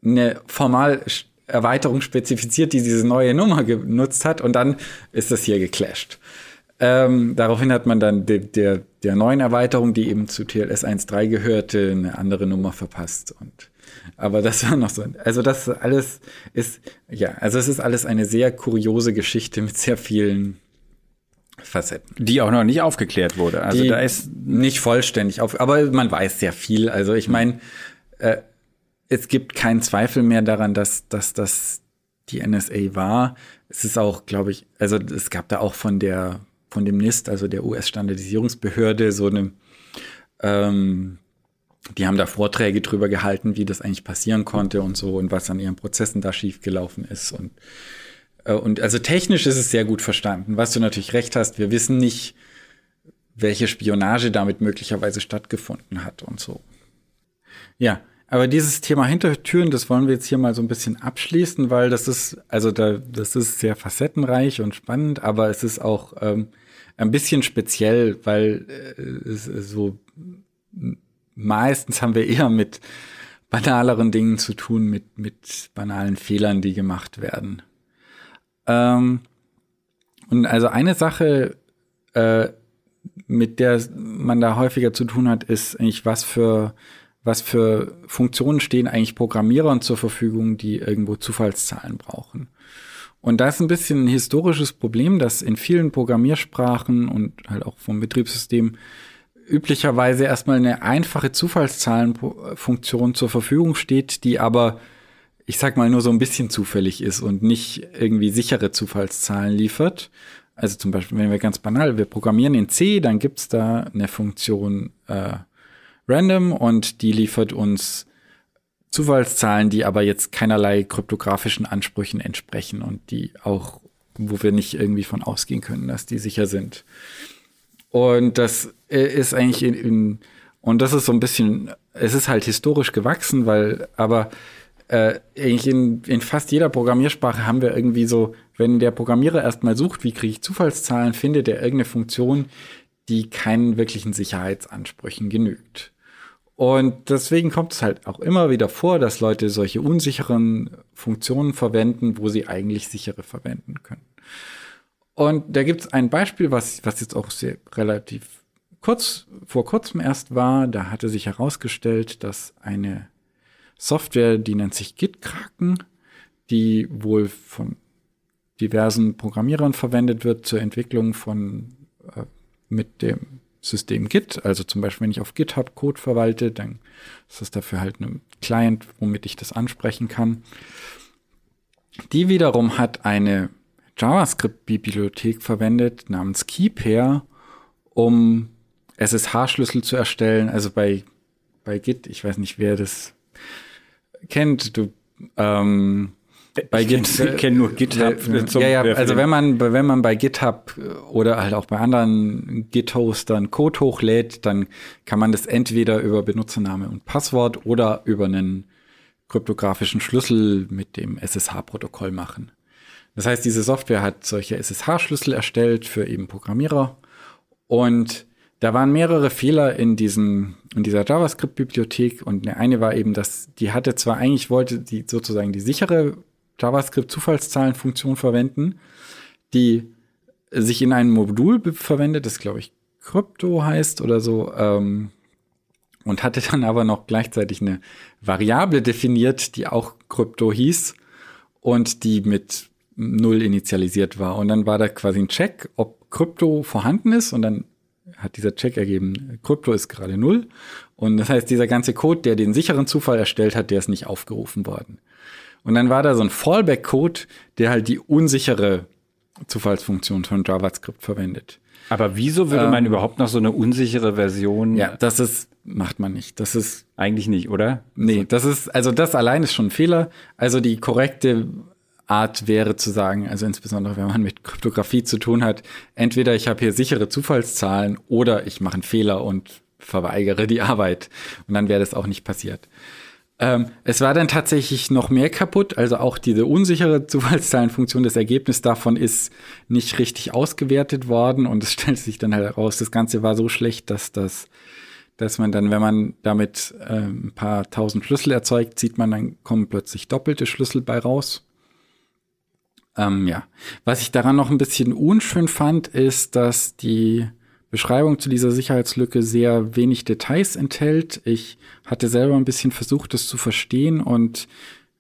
eine formal Erweiterung spezifiziert, die diese neue Nummer genutzt hat und dann ist das hier geclasht. Ähm, daraufhin hat man dann de, der, der neuen Erweiterung, die eben zu TLS 1.3 gehörte, eine andere Nummer verpasst. Und, aber das war noch so. Also das alles ist, ja, also es ist alles eine sehr kuriose Geschichte mit sehr vielen Facetten. Die auch noch nicht aufgeklärt wurde. Also die da ist nicht vollständig auf, aber man weiß sehr viel. Also ich meine, äh, es gibt keinen Zweifel mehr daran, dass, dass das die NSA war. Es ist auch, glaube ich, also es gab da auch von der von dem NIST, also der US-Standardisierungsbehörde, so eine, ähm, die haben da Vorträge drüber gehalten, wie das eigentlich passieren konnte und so und was an ihren Prozessen da schiefgelaufen ist. Und, äh, und also technisch ist es sehr gut verstanden. Was du natürlich recht hast, wir wissen nicht, welche Spionage damit möglicherweise stattgefunden hat und so. Ja, aber dieses Thema Hintertüren, das wollen wir jetzt hier mal so ein bisschen abschließen, weil das ist, also da, das ist sehr facettenreich und spannend, aber es ist auch ähm, ein bisschen speziell, weil äh, es, so meistens haben wir eher mit banaleren Dingen zu tun, mit, mit banalen Fehlern, die gemacht werden. Ähm, und also eine Sache, äh, mit der man da häufiger zu tun hat, ist eigentlich, was für, was für Funktionen stehen eigentlich Programmierern zur Verfügung, die irgendwo Zufallszahlen brauchen. Und da ist ein bisschen ein historisches Problem, dass in vielen Programmiersprachen und halt auch vom Betriebssystem üblicherweise erstmal eine einfache Zufallszahlenfunktion zur Verfügung steht, die aber, ich sag mal, nur so ein bisschen zufällig ist und nicht irgendwie sichere Zufallszahlen liefert. Also zum Beispiel, wenn wir ganz banal, wir programmieren in C, dann gibt's da eine Funktion äh, random und die liefert uns Zufallszahlen, die aber jetzt keinerlei kryptografischen Ansprüchen entsprechen und die auch, wo wir nicht irgendwie von ausgehen können, dass die sicher sind. Und das äh, ist eigentlich in, in und das ist so ein bisschen, es ist halt historisch gewachsen, weil, aber äh, in, in fast jeder Programmiersprache haben wir irgendwie so, wenn der Programmierer erstmal sucht, wie kriege ich Zufallszahlen, findet er irgendeine Funktion, die keinen wirklichen Sicherheitsansprüchen genügt. Und deswegen kommt es halt auch immer wieder vor, dass Leute solche unsicheren Funktionen verwenden, wo sie eigentlich sichere verwenden können. Und da gibt es ein Beispiel, was, was jetzt auch sehr relativ kurz, vor kurzem erst war. Da hatte sich herausgestellt, dass eine Software, die nennt sich GitKraken, die wohl von diversen Programmierern verwendet wird zur Entwicklung von äh, mit dem System Git. Also zum Beispiel, wenn ich auf GitHub Code verwalte, dann ist das dafür halt ein Client, womit ich das ansprechen kann. Die wiederum hat eine JavaScript-Bibliothek verwendet namens Keypair, um SSH-Schlüssel zu erstellen. Also bei, bei Git, ich weiß nicht, wer das kennt, du ähm, bei ich Git kenne nur GitHub. Äh, ja, ja, also wenn man wenn man bei GitHub oder halt auch bei anderen Git-Hostern Code hochlädt, dann kann man das entweder über Benutzername und Passwort oder über einen kryptografischen Schlüssel mit dem SSH-Protokoll machen. Das heißt, diese Software hat solche SSH-Schlüssel erstellt für eben Programmierer. Und da waren mehrere Fehler in diesem, in dieser JavaScript-Bibliothek. Und der eine war eben, dass die hatte zwar eigentlich wollte die sozusagen die sichere JavaScript-Zufallszahlenfunktion verwenden, die sich in einem Modul verwendet, das glaube ich Krypto heißt oder so, ähm, und hatte dann aber noch gleichzeitig eine Variable definiert, die auch Krypto hieß und die mit Null initialisiert war. Und dann war da quasi ein Check, ob Krypto vorhanden ist und dann hat dieser Check ergeben, Krypto ist gerade null. Und das heißt, dieser ganze Code, der den sicheren Zufall erstellt hat, der ist nicht aufgerufen worden. Und dann war da so ein Fallback-Code, der halt die unsichere Zufallsfunktion von JavaScript verwendet. Aber wieso würde ähm, man überhaupt noch so eine unsichere Version? Ja, das ist, macht man nicht. Das ist. Eigentlich nicht, oder? Nee, das ist, also das allein ist schon ein Fehler. Also die korrekte Art wäre zu sagen, also insbesondere wenn man mit Kryptographie zu tun hat, entweder ich habe hier sichere Zufallszahlen oder ich mache einen Fehler und verweigere die Arbeit. Und dann wäre das auch nicht passiert. Ähm, es war dann tatsächlich noch mehr kaputt, also auch diese unsichere (laughs) Zufallszahlenfunktion, das Ergebnis davon ist nicht richtig ausgewertet worden und es (laughs) stellt sich dann halt heraus, das Ganze war so schlecht, dass das dass man dann, wenn man damit äh, ein paar tausend Schlüssel erzeugt, sieht man, dann kommen plötzlich doppelte Schlüssel bei raus. Ähm, ja. Was ich daran noch ein bisschen unschön fand, ist, dass die Beschreibung zu dieser Sicherheitslücke sehr wenig Details enthält. Ich hatte selber ein bisschen versucht, das zu verstehen und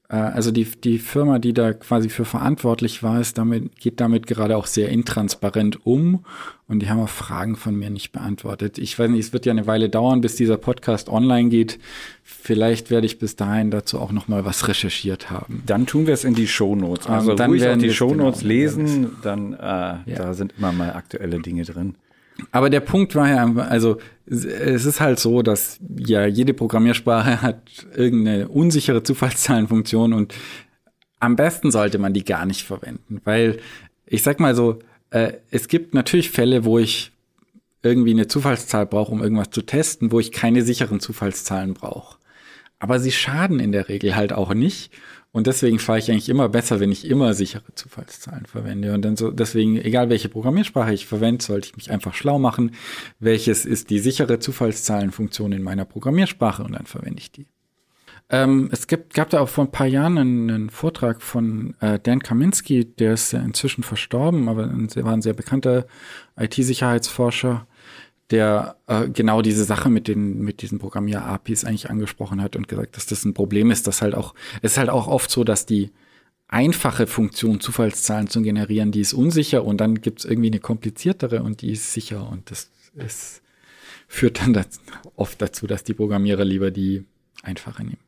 äh, also die, die Firma, die da quasi für verantwortlich war, ist damit, geht damit gerade auch sehr intransparent um und die haben auch Fragen von mir nicht beantwortet. Ich weiß nicht, es wird ja eine Weile dauern, bis dieser Podcast online geht. Vielleicht werde ich bis dahin dazu auch noch mal was recherchiert haben. Dann tun wir es in die Shownotes. Also dann ruhig auch die Shownotes genau, lesen, dann äh, ja. da sind immer mal aktuelle Dinge drin. Aber der Punkt war ja, also es ist halt so, dass ja jede Programmiersprache hat irgendeine unsichere Zufallszahlenfunktion und am besten sollte man die gar nicht verwenden, weil ich sag mal so, äh, es gibt natürlich Fälle, wo ich irgendwie eine Zufallszahl brauche, um irgendwas zu testen, wo ich keine sicheren Zufallszahlen brauche. aber sie schaden in der Regel halt auch nicht. Und deswegen fahre ich eigentlich immer besser, wenn ich immer sichere Zufallszahlen verwende. Und dann so, deswegen, egal welche Programmiersprache ich verwende, sollte ich mich einfach schlau machen, welches ist die sichere Zufallszahlenfunktion in meiner Programmiersprache und dann verwende ich die. Ähm, es gibt, gab da auch vor ein paar Jahren einen, einen Vortrag von äh, Dan Kaminski, der ist ja inzwischen verstorben, aber ein, war ein sehr bekannter IT-Sicherheitsforscher, der äh, genau diese Sache mit den mit diesen Programmier-APIs eigentlich angesprochen hat und gesagt, dass das ein Problem ist, dass halt auch es ist halt auch oft so, dass die einfache Funktion Zufallszahlen zu generieren, die ist unsicher und dann gibt es irgendwie eine kompliziertere und die ist sicher und das ist, führt dann das (laughs) oft dazu, dass die Programmierer lieber die einfache nehmen.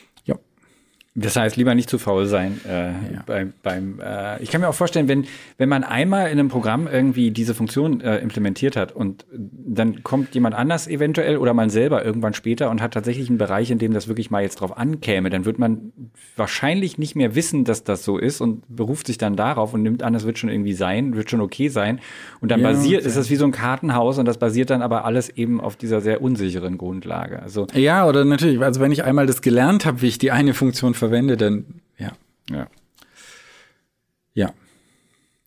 Das heißt, lieber nicht zu faul sein äh, ja. beim, beim äh, ich kann mir auch vorstellen, wenn, wenn man einmal in einem Programm irgendwie diese Funktion äh, implementiert hat und dann kommt jemand anders eventuell oder man selber irgendwann später und hat tatsächlich einen Bereich, in dem das wirklich mal jetzt drauf ankäme, dann wird man wahrscheinlich nicht mehr wissen, dass das so ist und beruft sich dann darauf und nimmt an, das wird schon irgendwie sein, wird schon okay sein. Und dann ja, basiert, ist das wie so ein Kartenhaus und das basiert dann aber alles eben auf dieser sehr unsicheren Grundlage. Also ja, oder natürlich, also wenn ich einmal das gelernt habe, wie ich die eine Funktion verwende, dann ja. Ja. Ja.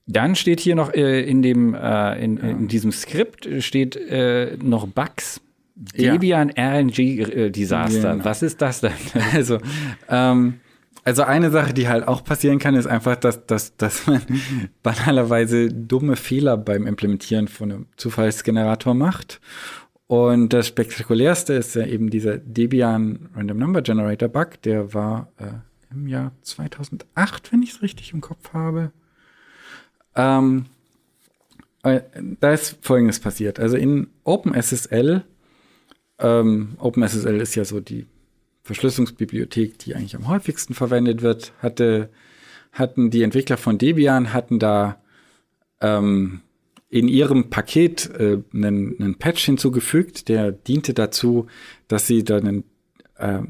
Dann steht hier noch äh, in dem äh, in, ja. in, diesem Skript steht äh, noch Bugs. Debian ja. RNG äh, Desaster. Genau. Was ist das denn? (laughs) Also ähm, also eine Sache, die halt auch passieren kann, ist einfach, dass, dass, dass man (laughs) banalerweise dumme Fehler beim Implementieren von einem Zufallsgenerator macht. Und das spektakulärste ist ja eben dieser Debian Random Number Generator Bug, der war äh, im Jahr 2008, wenn ich es richtig im Kopf habe. Ähm, äh, da ist Folgendes passiert. Also in OpenSSL, ähm, OpenSSL ist ja so die Verschlüsselungsbibliothek, die eigentlich am häufigsten verwendet wird, hatte, hatten die Entwickler von Debian hatten da ähm, in ihrem Paket äh, einen, einen Patch hinzugefügt, der diente dazu, dass sie dann, äh,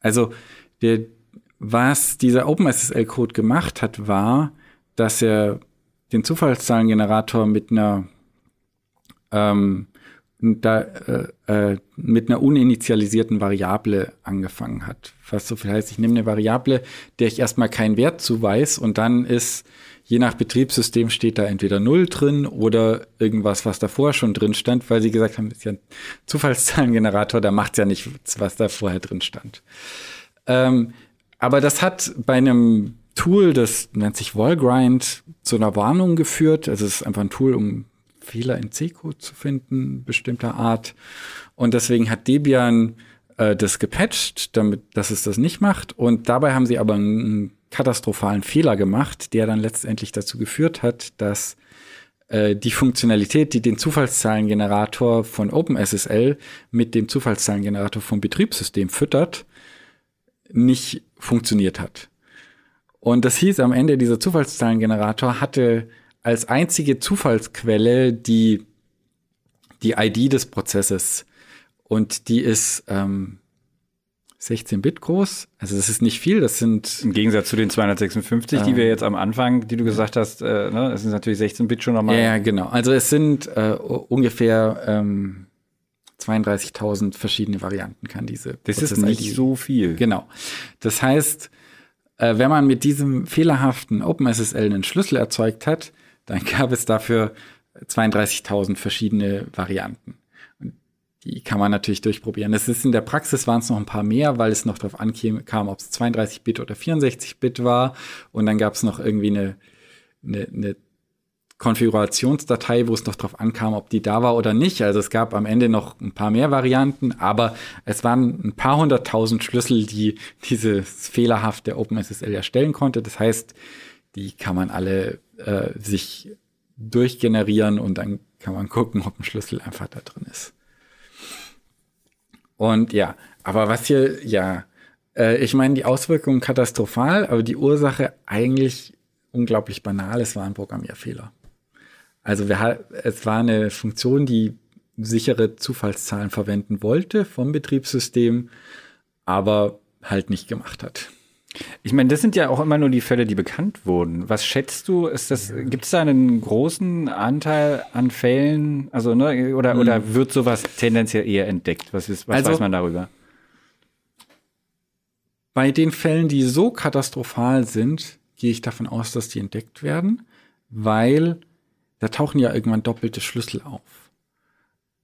also der, was dieser OpenSSL-Code gemacht hat, war, dass er den Zufallszahlengenerator mit einer ähm, da, äh, äh, mit einer uninitialisierten Variable angefangen hat. Was so viel heißt, ich nehme eine Variable, der ich erstmal keinen Wert zuweis und dann ist je nach Betriebssystem steht da entweder Null drin oder irgendwas, was davor schon drin stand, weil sie gesagt haben, ist ja ein Zufallszahlengenerator, da macht's ja nichts, was da vorher drin stand. Ähm, aber das hat bei einem Tool, das nennt sich Wallgrind, zu einer Warnung geführt. Also es ist einfach ein Tool, um Fehler in C-Code zu finden, bestimmter Art. Und deswegen hat Debian äh, das gepatcht, damit, dass es das nicht macht. Und dabei haben sie aber einen katastrophalen Fehler gemacht, der dann letztendlich dazu geführt hat, dass äh, die Funktionalität, die den Zufallszahlengenerator von OpenSSL mit dem Zufallszahlengenerator vom Betriebssystem füttert, nicht funktioniert hat. Und das hieß am Ende, dieser Zufallszahlengenerator hatte als einzige Zufallsquelle die, die ID des Prozesses. Und die ist ähm, 16 Bit groß. Also das ist nicht viel. Das sind im Gegensatz zu den 256, ähm, die wir jetzt am Anfang, die du gesagt hast, äh, ne, es sind natürlich 16 Bit schon nochmal. Ja, genau. Also es sind äh, ungefähr ähm, 32.000 verschiedene Varianten kann diese. Das ist nicht so viel. Genau. Das heißt, äh, wenn man mit diesem fehlerhaften OpenSSL einen Schlüssel erzeugt hat, dann gab es dafür 32.000 verschiedene Varianten die kann man natürlich durchprobieren. Es ist in der Praxis waren es noch ein paar mehr, weil es noch darauf ankam, ob es 32-Bit oder 64-Bit war. Und dann gab es noch irgendwie eine, eine, eine Konfigurationsdatei, wo es noch darauf ankam, ob die da war oder nicht. Also es gab am Ende noch ein paar mehr Varianten, aber es waren ein paar hunderttausend Schlüssel, die dieses fehlerhafte OpenSSL erstellen konnte. Das heißt, die kann man alle äh, sich durchgenerieren und dann kann man gucken, ob ein Schlüssel einfach da drin ist. Und ja, aber was hier, ja, äh, ich meine, die Auswirkungen katastrophal, aber die Ursache eigentlich unglaublich banal. Es war ein Programmierfehler. Also wir, es war eine Funktion, die sichere Zufallszahlen verwenden wollte vom Betriebssystem, aber halt nicht gemacht hat. Ich meine, das sind ja auch immer nur die Fälle, die bekannt wurden. Was schätzt du? Ist das, gibt es da einen großen Anteil an Fällen? Also, ne, oder, hm. oder wird sowas tendenziell eher entdeckt? Was, ist, was also, weiß man darüber? Bei den Fällen, die so katastrophal sind, gehe ich davon aus, dass die entdeckt werden, weil da tauchen ja irgendwann doppelte Schlüssel auf.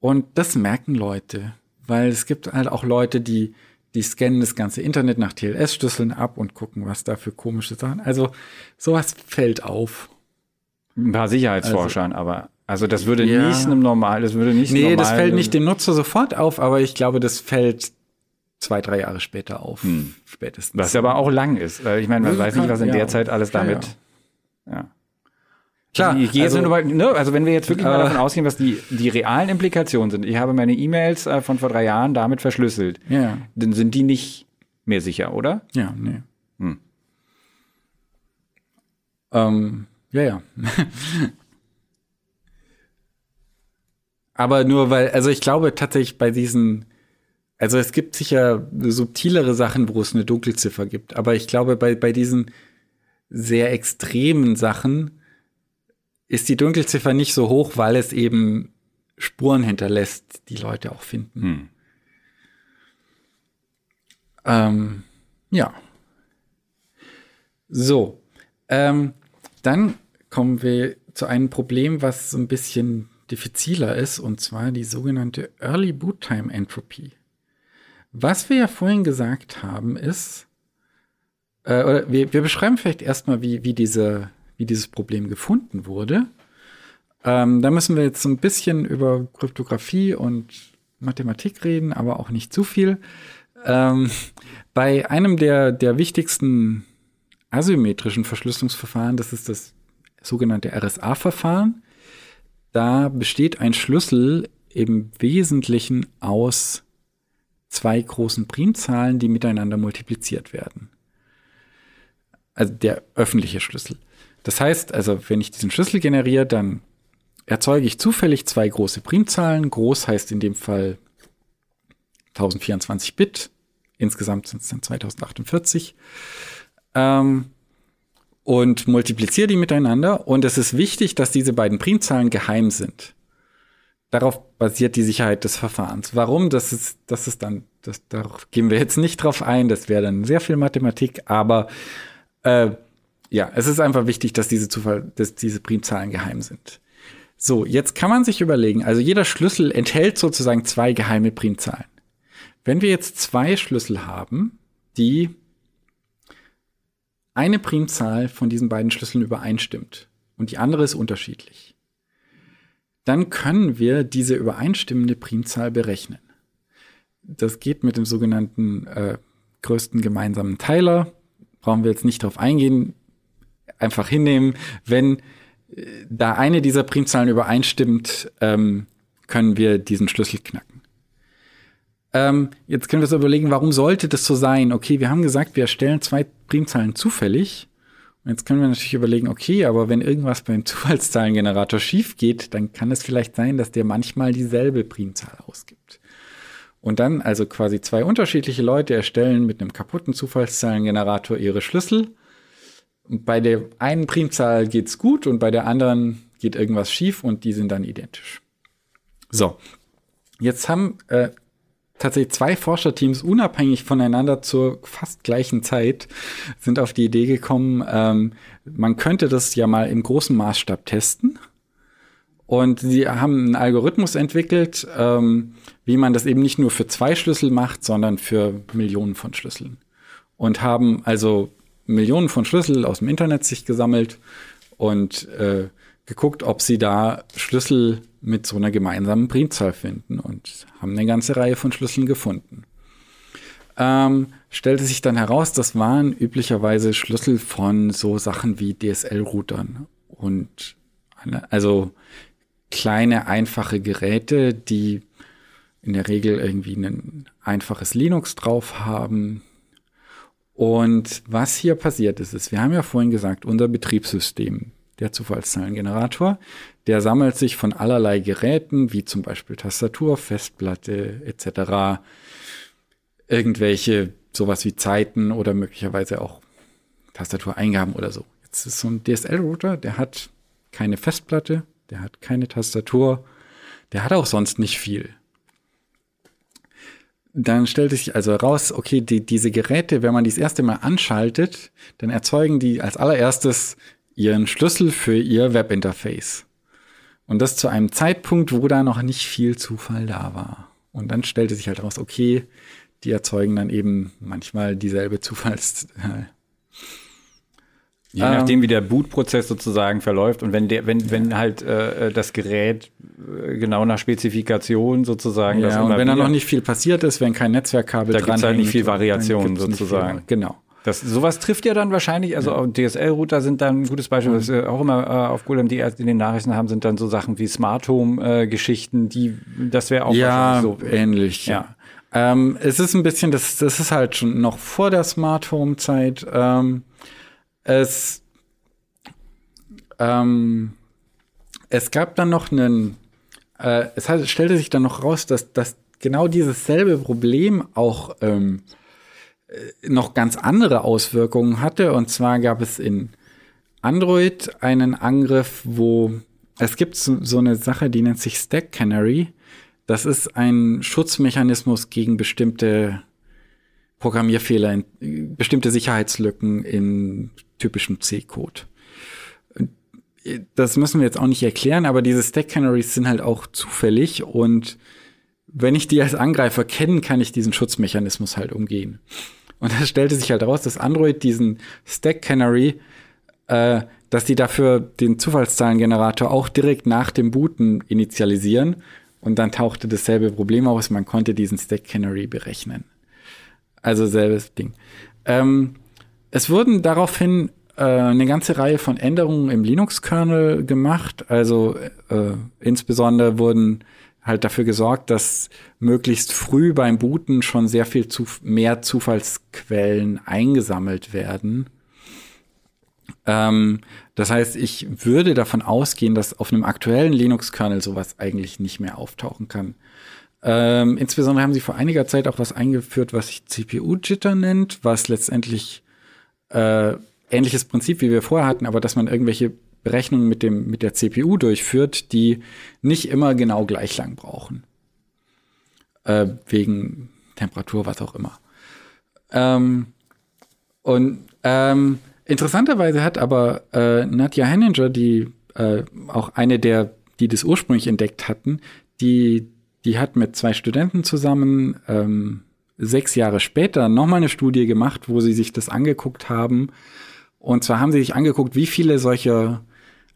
Und das merken Leute, weil es gibt halt auch Leute, die, die scannen das ganze Internet nach TLS-Schlüsseln ab und gucken, was da für komische Sachen. Also sowas fällt auf. Ein paar Sicherheitsforschern, also, aber also das würde ja. nicht einem normal, das würde nicht Nee, das fällt nicht dem Nutzer sofort auf, aber ich glaube, das fällt zwei, drei Jahre später auf, hm. spätestens. Was aber auch lang ist. Ich meine, man weiß nicht, was in ja. der Zeit alles damit. Ja. ja. Klar, also gehe also, ne, also wenn wir jetzt wirklich äh, mal davon ausgehen, was die, die realen Implikationen sind. Ich habe meine E-Mails äh, von vor drei Jahren damit verschlüsselt. Ja. Dann sind die nicht mehr sicher, oder? Ja, nee. Hm. Ähm, ja, ja. Aber nur weil, also ich glaube tatsächlich bei diesen also es gibt sicher subtilere Sachen, wo es eine Dunkelziffer gibt. Aber ich glaube, bei, bei diesen sehr extremen Sachen ist die Dunkelziffer nicht so hoch, weil es eben Spuren hinterlässt, die Leute auch finden. Hm. Ähm, ja. So. Ähm, dann kommen wir zu einem Problem, was so ein bisschen diffiziler ist, und zwar die sogenannte Early Boot Time Entropy. Was wir ja vorhin gesagt haben, ist, äh, oder wir, wir beschreiben vielleicht erstmal, wie, wie, diese, wie dieses Problem gefunden wurde. Ähm, da müssen wir jetzt so ein bisschen über Kryptographie und Mathematik reden, aber auch nicht zu viel. Ähm, bei einem der, der wichtigsten asymmetrischen Verschlüsselungsverfahren, das ist das sogenannte RSA-Verfahren, da besteht ein Schlüssel im Wesentlichen aus zwei großen Primzahlen, die miteinander multipliziert werden. Also der öffentliche Schlüssel. Das heißt, also wenn ich diesen Schlüssel generiere, dann erzeuge ich zufällig zwei große Primzahlen. Groß heißt in dem Fall 1024 Bit. Insgesamt sind es dann 2048. Ähm, und multipliziere die miteinander. Und es ist wichtig, dass diese beiden Primzahlen geheim sind. Darauf basiert die Sicherheit des Verfahrens. Warum? Das ist, das ist dann, das, darauf gehen wir jetzt nicht drauf ein. Das wäre dann sehr viel Mathematik, aber äh, ja, es ist einfach wichtig, dass diese Zufall, dass diese Primzahlen geheim sind. So, jetzt kann man sich überlegen, also jeder Schlüssel enthält sozusagen zwei geheime Primzahlen. Wenn wir jetzt zwei Schlüssel haben, die eine Primzahl von diesen beiden Schlüsseln übereinstimmt und die andere ist unterschiedlich, dann können wir diese übereinstimmende Primzahl berechnen. Das geht mit dem sogenannten äh, größten gemeinsamen Teiler. Brauchen wir jetzt nicht drauf eingehen. Einfach hinnehmen. Wenn äh, da eine dieser Primzahlen übereinstimmt, ähm, können wir diesen Schlüssel knacken. Ähm, jetzt können wir uns überlegen, warum sollte das so sein? Okay, wir haben gesagt, wir erstellen zwei Primzahlen zufällig. Und jetzt können wir natürlich überlegen, okay, aber wenn irgendwas beim (laughs) Zufallszahlengenerator schief geht, dann kann es vielleicht sein, dass der manchmal dieselbe Primzahl ausgibt. Und dann also quasi zwei unterschiedliche Leute erstellen mit einem kaputten Zufallszahlengenerator ihre Schlüssel. Bei der einen Primzahl geht's gut und bei der anderen geht irgendwas schief und die sind dann identisch. So, jetzt haben äh, tatsächlich zwei Forscherteams unabhängig voneinander zur fast gleichen Zeit sind auf die Idee gekommen, ähm, man könnte das ja mal im großen Maßstab testen. Und sie haben einen Algorithmus entwickelt, ähm, wie man das eben nicht nur für zwei Schlüssel macht, sondern für Millionen von Schlüsseln. Und haben also Millionen von Schlüssel aus dem Internet sich gesammelt und äh, geguckt, ob sie da Schlüssel mit so einer gemeinsamen Primzahl finden und haben eine ganze Reihe von Schlüsseln gefunden. Ähm, stellte sich dann heraus, das waren üblicherweise Schlüssel von so Sachen wie DSL-Routern und eine, also kleine einfache Geräte, die in der Regel irgendwie ein einfaches Linux drauf haben. Und was hier passiert ist, ist, wir haben ja vorhin gesagt, unser Betriebssystem, der Zufallszahlengenerator, der sammelt sich von allerlei Geräten, wie zum Beispiel Tastatur, Festplatte etc., irgendwelche sowas wie Zeiten oder möglicherweise auch Tastatureingaben oder so. Jetzt ist so ein DSL-Router, der hat keine Festplatte, der hat keine Tastatur, der hat auch sonst nicht viel. Dann stellt sich also heraus, okay, die, diese Geräte, wenn man die das erste Mal anschaltet, dann erzeugen die als allererstes ihren Schlüssel für ihr Webinterface. Und das zu einem Zeitpunkt, wo da noch nicht viel Zufall da war. Und dann stellte sich halt raus, okay, die erzeugen dann eben manchmal dieselbe Zufalls. (laughs) Je ähm, nachdem, wie der Bootprozess sozusagen verläuft und wenn der, wenn, ja. wenn halt äh, das Gerät äh, genau nach Spezifikation sozusagen. Ja, und wenn da noch nicht viel passiert ist, wenn kein Netzwerkkabel da dran ist, halt nicht viel Variation sozusagen. Viel, genau. Das, sowas trifft ja dann wahrscheinlich, also ja. DSL-Router sind dann ein gutes Beispiel, was wir auch immer äh, auf Golem die in den Nachrichten haben, sind dann so Sachen wie Smart Home-Geschichten, äh, die, das wäre auch ja, so. ähnlich. Ja. Ähm, es ist ein bisschen, das, das ist halt schon noch vor der Smart Home-Zeit. Ähm, es, ähm, es gab dann noch einen, äh, es hat, stellte sich dann noch raus, dass, dass genau dieses selbe Problem auch ähm, äh, noch ganz andere Auswirkungen hatte. Und zwar gab es in Android einen Angriff, wo es gibt so, so eine Sache, die nennt sich Stack Canary. Das ist ein Schutzmechanismus gegen bestimmte Programmierfehler, in, bestimmte Sicherheitslücken in typischem C-Code. Das müssen wir jetzt auch nicht erklären, aber diese Stack Canaries sind halt auch zufällig und wenn ich die als Angreifer kenne, kann ich diesen Schutzmechanismus halt umgehen. Und da stellte sich halt raus, dass Android diesen Stack Canary, äh, dass die dafür den Zufallszahlengenerator auch direkt nach dem Booten initialisieren und dann tauchte dasselbe Problem aus, man konnte diesen Stack Canary berechnen. Also selbes Ding. Ähm, es wurden daraufhin äh, eine ganze Reihe von Änderungen im Linux-Kernel gemacht. Also äh, insbesondere wurden halt dafür gesorgt, dass möglichst früh beim Booten schon sehr viel zu, mehr Zufallsquellen eingesammelt werden. Ähm, das heißt, ich würde davon ausgehen, dass auf einem aktuellen Linux-Kernel sowas eigentlich nicht mehr auftauchen kann. Ähm, insbesondere haben sie vor einiger Zeit auch was eingeführt, was sich CPU-Jitter nennt, was letztendlich äh, ähnliches Prinzip, wie wir vorher hatten, aber dass man irgendwelche Berechnungen mit, dem, mit der CPU durchführt, die nicht immer genau gleich lang brauchen. Äh, wegen Temperatur, was auch immer. Ähm, und ähm, interessanterweise hat aber äh, Nadja Henninger, die äh, auch eine der, die das ursprünglich entdeckt hatten, die, die hat mit zwei Studenten zusammen ähm, sechs Jahre später nochmal eine Studie gemacht, wo sie sich das angeguckt haben. Und zwar haben sie sich angeguckt, wie viele solcher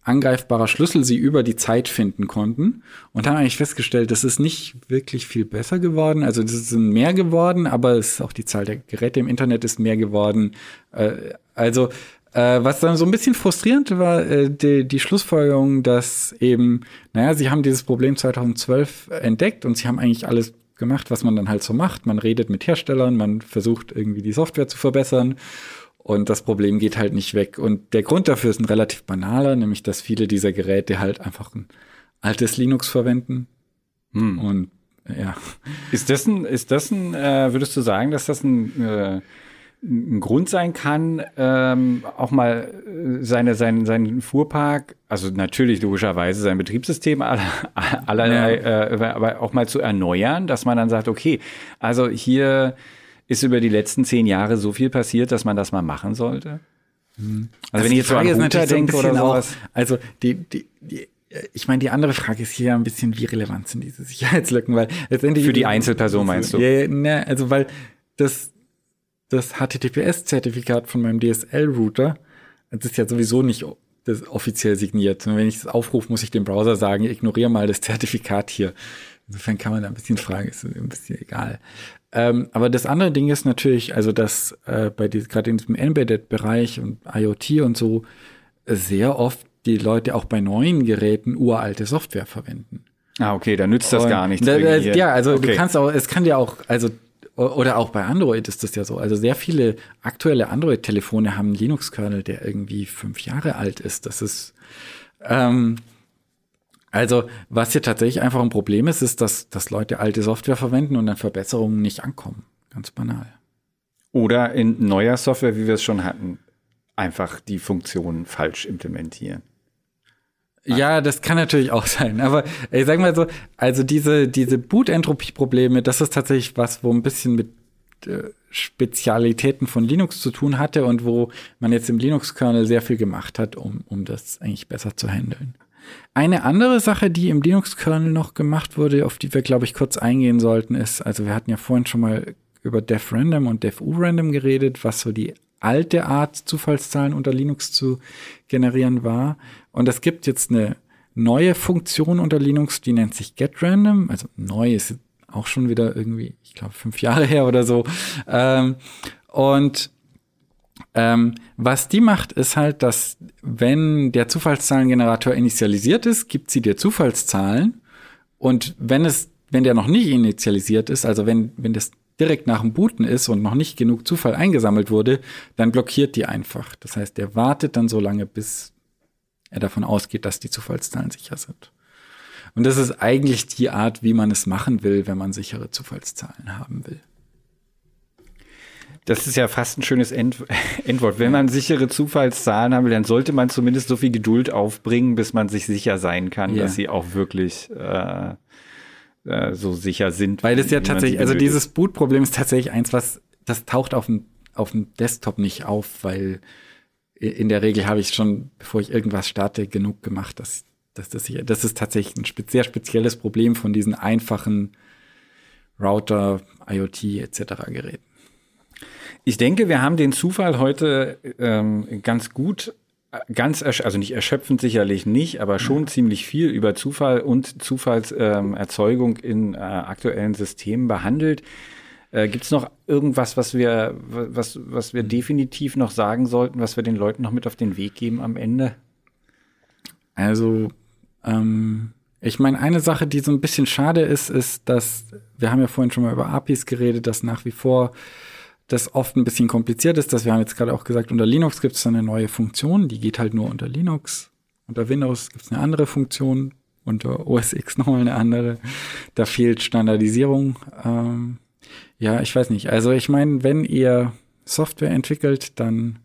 angreifbarer Schlüssel sie über die Zeit finden konnten und haben eigentlich festgestellt, das ist nicht wirklich viel besser geworden. Also das sind mehr geworden, aber es ist auch die Zahl der Geräte im Internet ist mehr geworden. Äh, also äh, was dann so ein bisschen frustrierend war, äh, die, die Schlussfolgerung, dass eben, naja, sie haben dieses Problem 2012 entdeckt und sie haben eigentlich alles gemacht, was man dann halt so macht. Man redet mit Herstellern, man versucht irgendwie die Software zu verbessern und das Problem geht halt nicht weg. Und der Grund dafür ist ein relativ banaler, nämlich dass viele dieser Geräte halt einfach ein altes Linux verwenden. Hm. Und ja. Ist das ein, ist das ein, äh, würdest du sagen, dass das ein äh, ein Grund sein kann, ähm, auch mal äh, seine, sein, seinen Fuhrpark, also natürlich logischerweise sein Betriebssystem (laughs) aller, allerlei, ja. äh, aber auch mal zu erneuern, dass man dann sagt, okay, also hier ist über die letzten zehn Jahre so viel passiert, dass man das mal machen sollte? Mhm. Also, also wenn ich jetzt so an Router denke oder sowas. Auch, also die, die, die ich meine, die andere Frage ist hier ein bisschen, wie relevant sind diese (laughs) Sicherheitslücken, weil letztendlich. Für die Einzelperson meinst du? Ja, ne, also weil das, das HTTPS-Zertifikat von meinem DSL-Router, das ist ja sowieso nicht das offiziell signiert. Und wenn ich das aufrufe, muss ich dem Browser sagen, ignoriere mal das Zertifikat hier. Insofern kann man da ein bisschen fragen, ist ein bisschen egal. Ähm, aber das andere Ding ist natürlich, also dass äh, bei gerade in diesem Embedded-Bereich und IoT und so sehr oft die Leute auch bei neuen Geräten uralte Software verwenden. Ah, okay, da nützt das und gar nichts. Da, ja, also okay. du kannst auch, es kann ja auch, also oder auch bei Android ist das ja so. Also sehr viele aktuelle Android-Telefone haben einen Linux-Kernel, der irgendwie fünf Jahre alt ist. Das ist ähm, also, was hier tatsächlich einfach ein Problem ist, ist, dass, dass Leute alte Software verwenden und dann Verbesserungen nicht ankommen. Ganz banal. Oder in neuer Software, wie wir es schon hatten, einfach die Funktionen falsch implementieren. Ja, das kann natürlich auch sein. Aber ich sag mal so, also diese, diese Boot-Entropie-Probleme, das ist tatsächlich was, wo ein bisschen mit äh, Spezialitäten von Linux zu tun hatte und wo man jetzt im Linux-Kernel sehr viel gemacht hat, um, um das eigentlich besser zu handeln. Eine andere Sache, die im Linux-Kernel noch gemacht wurde, auf die wir, glaube ich, kurz eingehen sollten, ist, also wir hatten ja vorhin schon mal über def-random und def-u-random geredet, was so die alte Art, Zufallszahlen unter Linux zu generieren war. Und es gibt jetzt eine neue Funktion unter Linux, die nennt sich getRandom. Also neu ist auch schon wieder irgendwie, ich glaube, fünf Jahre her oder so. Ähm, und ähm, was die macht, ist halt, dass wenn der Zufallszahlengenerator initialisiert ist, gibt sie dir Zufallszahlen. Und wenn es, wenn der noch nicht initialisiert ist, also wenn, wenn das direkt nach dem Booten ist und noch nicht genug Zufall eingesammelt wurde, dann blockiert die einfach. Das heißt, der wartet dann so lange, bis er davon ausgeht, dass die Zufallszahlen sicher sind. Und das ist eigentlich die Art, wie man es machen will, wenn man sichere Zufallszahlen haben will. Das ist ja fast ein schönes End (laughs) Endwort. Wenn man sichere Zufallszahlen haben will, dann sollte man zumindest so viel Geduld aufbringen, bis man sich sicher sein kann, ja. dass sie auch wirklich äh, äh, so sicher sind. Weil es ja tatsächlich, also dieses Boot-Problem ist tatsächlich eins, was das taucht auf dem, auf dem Desktop nicht auf, weil in der Regel habe ich schon, bevor ich irgendwas starte, genug gemacht, dass, dass das hier, das ist tatsächlich ein sehr spezielles Problem von diesen einfachen Router, IoT etc. Geräten. Ich denke, wir haben den Zufall heute ähm, ganz gut, ganz also nicht erschöpfend sicherlich nicht, aber schon ja. ziemlich viel über Zufall und Zufallserzeugung ähm, in äh, aktuellen Systemen behandelt. Äh, Gibt es noch irgendwas, was wir, was, was wir definitiv noch sagen sollten, was wir den Leuten noch mit auf den Weg geben am Ende? Also, ähm, ich meine, eine Sache, die so ein bisschen schade ist, ist, dass wir haben ja vorhin schon mal über APIs geredet, dass nach wie vor das oft ein bisschen kompliziert ist, dass wir haben jetzt gerade auch gesagt, unter Linux gibt es eine neue Funktion, die geht halt nur unter Linux. Unter Windows gibt es eine andere Funktion, unter OS X (laughs) nochmal eine andere. Da fehlt Standardisierung. Ähm, ja, ich weiß nicht. Also ich meine, wenn ihr Software entwickelt, dann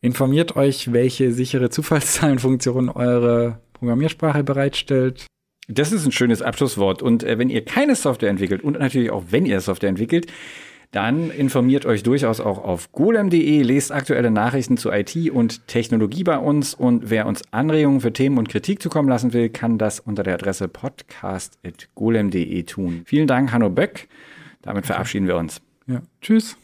informiert euch, welche sichere Zufallszahlenfunktion eure Programmiersprache bereitstellt. Das ist ein schönes Abschlusswort. Und äh, wenn ihr keine Software entwickelt und natürlich auch wenn ihr Software entwickelt, dann informiert euch durchaus auch auf golem.de, lest aktuelle Nachrichten zu IT und Technologie bei uns und wer uns Anregungen für Themen und Kritik zukommen lassen will, kann das unter der Adresse podcast.golem.de tun. Vielen Dank, Hanno Böck. Damit verabschieden wir uns. Ja, tschüss.